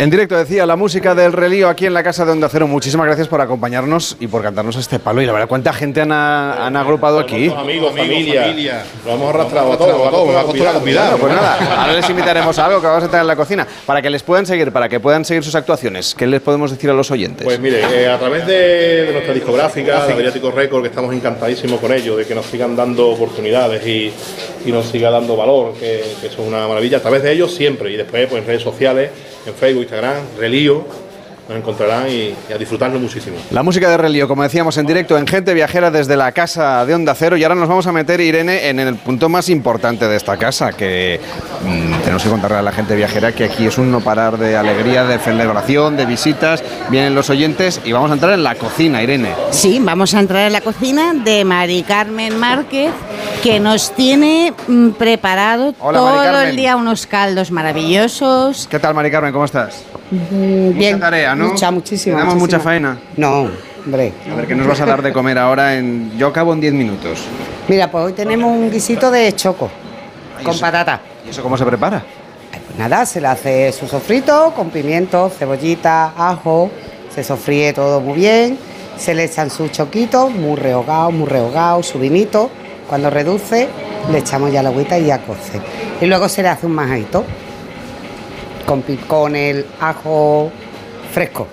En directo decía la música del relío aquí en la casa de Onda Cero. Muchísimas gracias por acompañarnos y por cantarnos este palo. Y la verdad, ¿cuánta gente han, han agrupado aquí? Amigos, familia. Lo hemos arrastrado a todos, a todos. Me ha costado la Bueno, pues nada, ahora les invitaremos a algo que vamos a tener en la cocina para que les puedan seguir, para que puedan seguir sus actuaciones. ¿Qué les podemos decir a los oyentes? Pues mire, eh, a través de, de nuestra discográfica, de Mediático Record, que estamos encantadísimos con ello, de que nos sigan dando oportunidades y, y nos siga dando valor, que, que eso es una maravilla. A través de ellos siempre y después pues, en redes sociales, en Facebook, Instagram, Relío, nos encontrarán y, y a disfrutarlo muchísimo. La música de Relío, como decíamos en directo, en Gente Viajera desde la casa de Onda Cero. Y ahora nos vamos a meter, Irene, en el punto más importante de esta casa, que mm, tenemos que contarle a la gente viajera que aquí es un no parar de alegría, de celebración, de visitas. Vienen los oyentes y vamos a entrar en la cocina, Irene. Sí, vamos a entrar en la cocina de Mari Carmen Márquez, que nos tiene mm, preparado Hola, todo el día unos caldos maravillosos. ¿Qué tal, Mari Carmen? ¿Cómo estás? Bien. Mucha tarea, ¿no? Mucha, muchísima. Mucha faena. No, hombre. A ver, ¿qué nos vas a dar de comer ahora? En... Yo acabo en 10 minutos. Mira, pues hoy tenemos un guisito de choco con patata. ¿Y eso cómo se prepara? Pues nada, se le hace su sofrito con pimiento, cebollita, ajo, se sofríe todo muy bien, se le echan sus choquitos, muy rehogado, muy rehogado, su vinito. Cuando reduce, le echamos ya la agüita y ya coce. Y luego se le hace un majadito con, con el ajo fresco.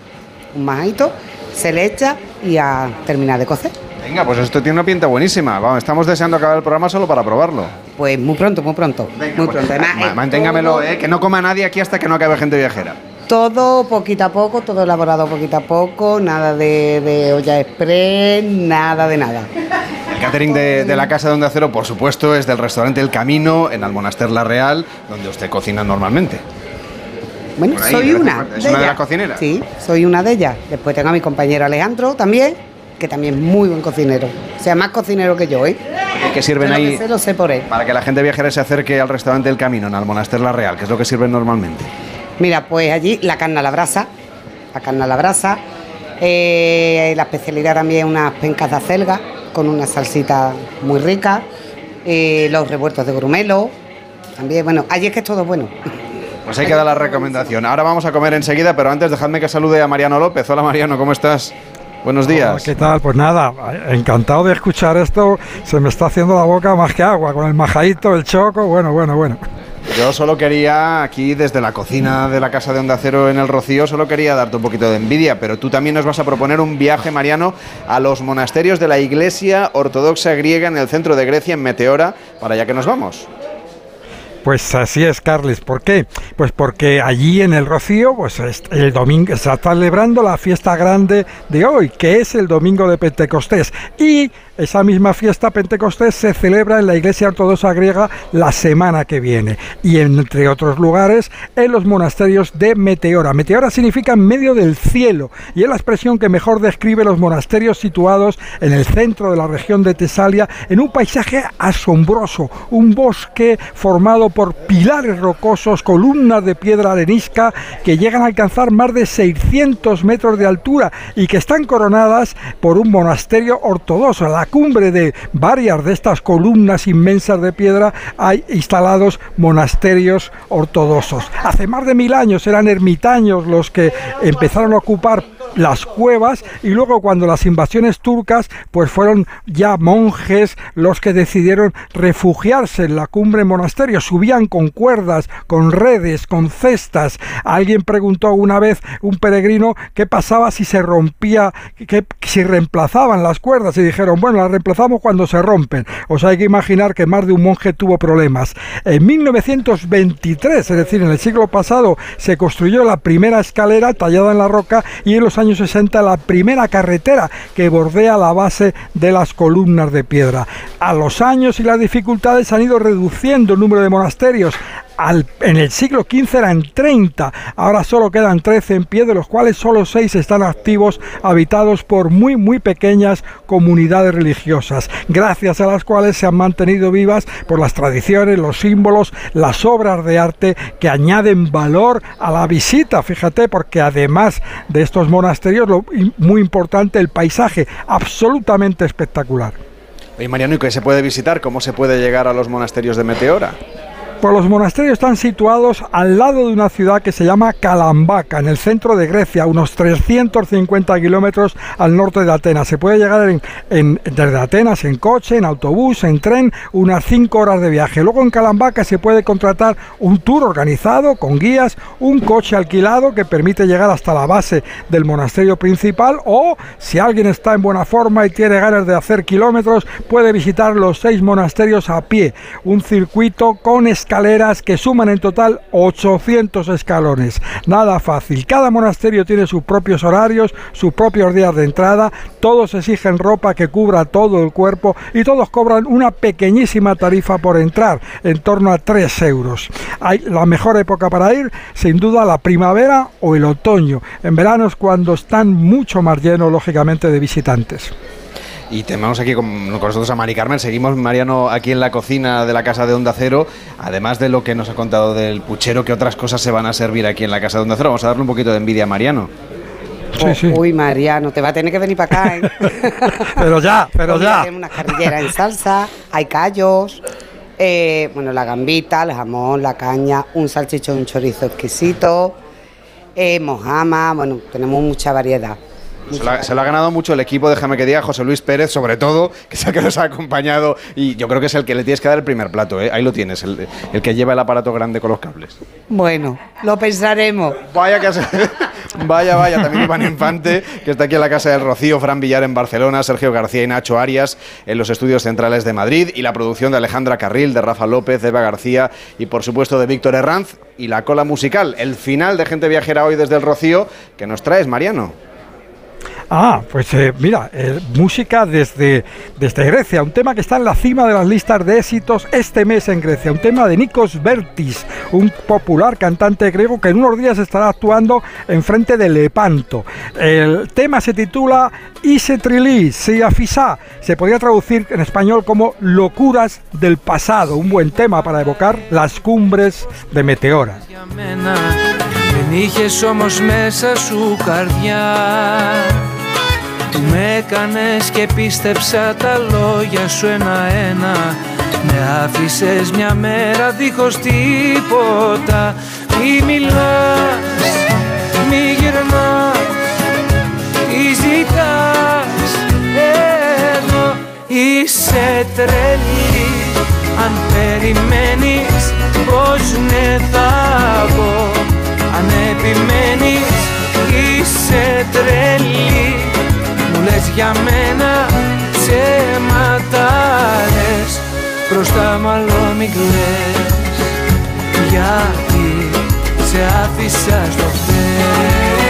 Un majadito, se le echa y a terminar de cocer. Venga, pues esto tiene una pinta buenísima. Vamos, estamos deseando acabar el programa solo para probarlo. Pues muy pronto, muy pronto. muy pronto. Además, es Manténgamelo, todo- eh, que no coma nadie aquí hasta que no acabe gente viajera. Todo poquito a poco, todo elaborado poquito a poco, nada de, de olla express, nada de nada. El catering de, de la Casa de Onda Cero, por supuesto, es del restaurante El Camino, en Almonaster La Real, donde usted cocina normalmente. Bueno, ahí, soy de una. ¿Es una de las cocineras? Sí, soy una de ellas. Después tengo a mi compañero Alejandro también, que también es muy buen cocinero. O sea, más cocinero que yo, ¿eh? ¿Qué sirven ahí? que sé, lo sé por él. Para que la gente viajera se acerque al restaurante El Camino, en Almonaster La Real, que es lo que sirven normalmente. Mira, pues allí la carne a la brasa, la carne a la brasa, eh, la especialidad también unas pencas de acelga con una salsita muy rica, eh, los revueltos de grumelo, también, bueno, allí es que es todo bueno. Pues hay que dar la recomendación. Ahora vamos a comer enseguida, pero antes dejadme que salude a Mariano López. Hola Mariano, ¿cómo estás? Buenos días. Hola, ¿Qué tal? Pues nada, encantado de escuchar esto. Se me está haciendo la boca más que agua con el majadito, el choco. Bueno, bueno, bueno. Yo solo quería, aquí desde la cocina de la Casa de Onda Cero en el Rocío, solo quería darte un poquito de envidia, pero tú también nos vas a proponer un viaje, Mariano, a los monasterios de la Iglesia Ortodoxa Griega en el centro de Grecia, en Meteora, para allá que nos vamos. Pues así es, Carles. ¿Por qué? Pues porque allí en el Rocío, pues es- el domingo se está celebrando la fiesta grande de hoy, que es el domingo de Pentecostés. Y esa misma fiesta Pentecostés se celebra en la Iglesia Ortodoxa griega la semana que viene. Y entre otros lugares, en los monasterios de Meteora. Meteora significa en medio del cielo y es la expresión que mejor describe los monasterios situados en el centro de la región de Tesalia, en un paisaje asombroso, un bosque formado por pilares rocosos, columnas de piedra arenisca que llegan a alcanzar más de 600 metros de altura y que están coronadas por un monasterio ortodoxo. Cumbre de varias de estas columnas inmensas de piedra hay instalados monasterios ortodoxos. Hace más de mil años eran ermitaños los que empezaron a ocupar las cuevas y luego cuando las invasiones turcas pues fueron ya monjes los que decidieron refugiarse en la cumbre monasterio, subían con cuerdas, con redes, con cestas. Alguien preguntó una vez un peregrino qué pasaba si se rompía, que, si reemplazaban las cuerdas y dijeron, bueno, las reemplazamos cuando se rompen. O sea, hay que imaginar que más de un monje tuvo problemas. En 1923, es decir, en el siglo pasado, se construyó la primera escalera tallada en la roca y en los años 60 la primera carretera que bordea la base de las columnas de piedra. A los años y las dificultades han ido reduciendo el número de monasterios en el siglo XV eran 30, ahora solo quedan 13 en pie, de los cuales solo 6 están activos, habitados por muy, muy pequeñas comunidades religiosas, gracias a las cuales se han mantenido vivas por las tradiciones, los símbolos, las obras de arte que añaden valor a la visita, fíjate, porque además de estos monasterios, lo muy importante, el paisaje, absolutamente espectacular. Mariano, ¿y qué se puede visitar? ¿Cómo se puede llegar a los monasterios de Meteora? Pues los monasterios están situados al lado de una ciudad que se llama Calambaca, en el centro de Grecia, unos 350 kilómetros al norte de Atenas. Se puede llegar desde Atenas en coche, en autobús, en tren, unas 5 horas de viaje. Luego en Calambaca se puede contratar un tour organizado con guías, un coche alquilado que permite llegar hasta la base del monasterio principal o si alguien está en buena forma y tiene ganas de hacer kilómetros, puede visitar los seis monasterios a pie. Un circuito con escaleras que suman en total 800 escalones. Nada fácil. Cada monasterio tiene sus propios horarios, sus propios días de entrada, todos exigen ropa que cubra todo el cuerpo y todos cobran una pequeñísima tarifa por entrar, en torno a 3 euros. Hay la mejor época para ir, sin duda, la primavera o el otoño. En verano es cuando están mucho más llenos, lógicamente, de visitantes. Y tenemos aquí con, nosotros a Mari Carmen. Seguimos, Mariano, aquí en la cocina de la casa de Onda Cero. Además de lo que nos ha contado del puchero, ¿qué otras cosas se van a servir aquí en la casa de Onda Cero? Vamos a darle un poquito de envidia a Mariano. Uy, Mariano, te va a tener que venir para acá, ¿eh? *laughs* pero ya, pero ya. Hay una carrillera en salsa, hay callos, eh, bueno, la gambita, el jamón, la caña, un salchichón, un chorizo exquisito, eh, mojama, bueno, tenemos mucha variedad. Se lo, ha, ganado mucho el equipo, déjame que diga, José Luis Pérez, sobre todo, que es el que nos ha acompañado y yo creo que es el que le tienes que dar el primer plato, ¿eh? ahí lo tienes, el, que lleva el aparato grande con los cables. Bueno, lo pensaremos. Vaya que *laughs* Vaya, vaya, también Iván Infante, que está aquí en la Casa del Rocío, Fran Villar en Barcelona, Sergio García y Nacho Arias en los estudios centrales de Madrid y la producción de Alejandra Carril, de Rafa López, de Eva García y por supuesto de Víctor Herranz y la cola musical, el final de Gente Viajera hoy desde el Rocío, que nos traes, Mariano. Ah, pues eh, mira, eh, música desde, desde Grecia, un tema que está en la cima de las listas de éxitos este mes en Grecia, un tema de Nikos Vertis, un popular cantante griego que en unos días estará actuando en frente de Lepanto. El tema se titula Ise Trili, Afisa, se podría traducir en español como Locuras del pasado, un buen tema para evocar las cumbres de Meteora. Που Με έκανες και πίστεψα τα λόγια σου ένα-ένα. Με άφησες μια μέρα δίχως τίποτα. Μη μιλάς, μη γυρνάς, τι ζητάς. Εδώ Είσαι τρελή. Αν περιμένεις πως ναι θα πω. Αν επιμένεις είσαι τρελή. μου λες για μένα ψέματα λες Μπροστά μάλλον μην κλαις Γιατί σε άφησα στο χθες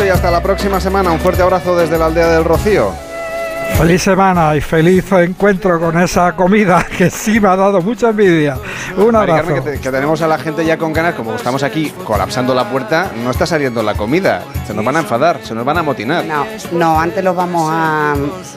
y hasta la próxima semana. Un fuerte abrazo desde la aldea del Rocío. Feliz semana y feliz encuentro con esa comida *laughs* que sí me ha dado mucha envidia. Un abrazo. que, tenemos a la gente ya con ganas, como estamos aquí colapsando la puerta, no está saliendo la comida. Se nos van a enfadar, se nos van a motinar. No, no, antes los vamos a,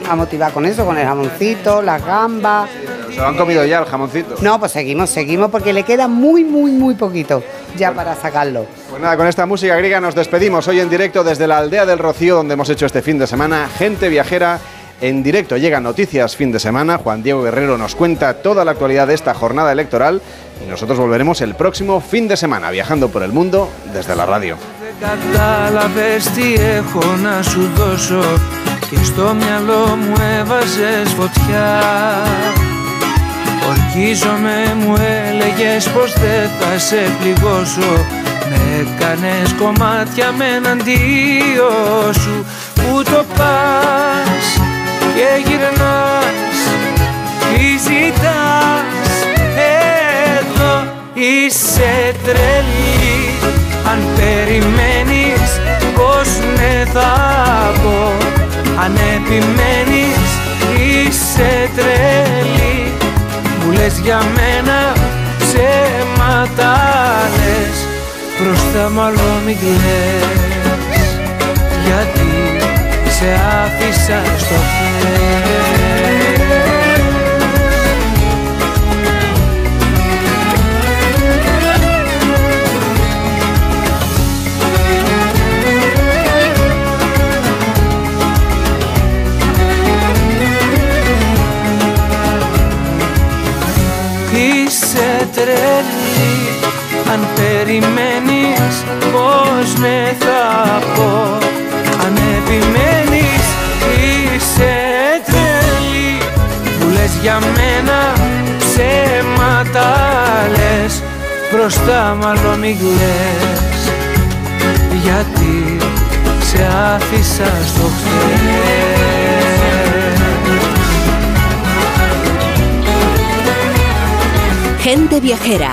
a motivar con eso, con el jamoncito, las gambas, Se lo han comido ya el jamoncito. No, pues seguimos, seguimos porque le queda muy, muy, muy poquito ya para sacarlo. Pues nada, con esta música griega nos despedimos hoy en directo desde la aldea del Rocío, donde hemos hecho este fin de semana. Gente viajera en directo. Llegan noticias fin de semana. Juan Diego Guerrero nos cuenta toda la actualidad de esta jornada electoral. Y nosotros volveremos el próximo fin de semana viajando por el mundo desde la radio. Κατάλαβες τι έχω να σου δώσω Και στο μυαλό μου έβαζες φωτιά Ορκίζομαι μου έλεγες πως δεν θα σε πληγώσω. Με έκανες κομμάτια με έναν σου. Πού το πας και γυρνάς Τι ζητάς. Εδώ είσαι τρελή. Αν περιμένεις πως ναι θα πω. Αν επιμένεις είσαι τρελή. Μου λες για μένα ψέματα λες. Μπροστά μάλλον μην κλαις Γιατί σε άφησα στο χέρι περιμένεις πως ναι θα πω. Αν επιμένεις είσαι τρελή. Που λες για μένα ψέματα λες. Μπροστά μάλλον μη κλαις. Γιατί σε άφησα στο χθες. Gente Viajera,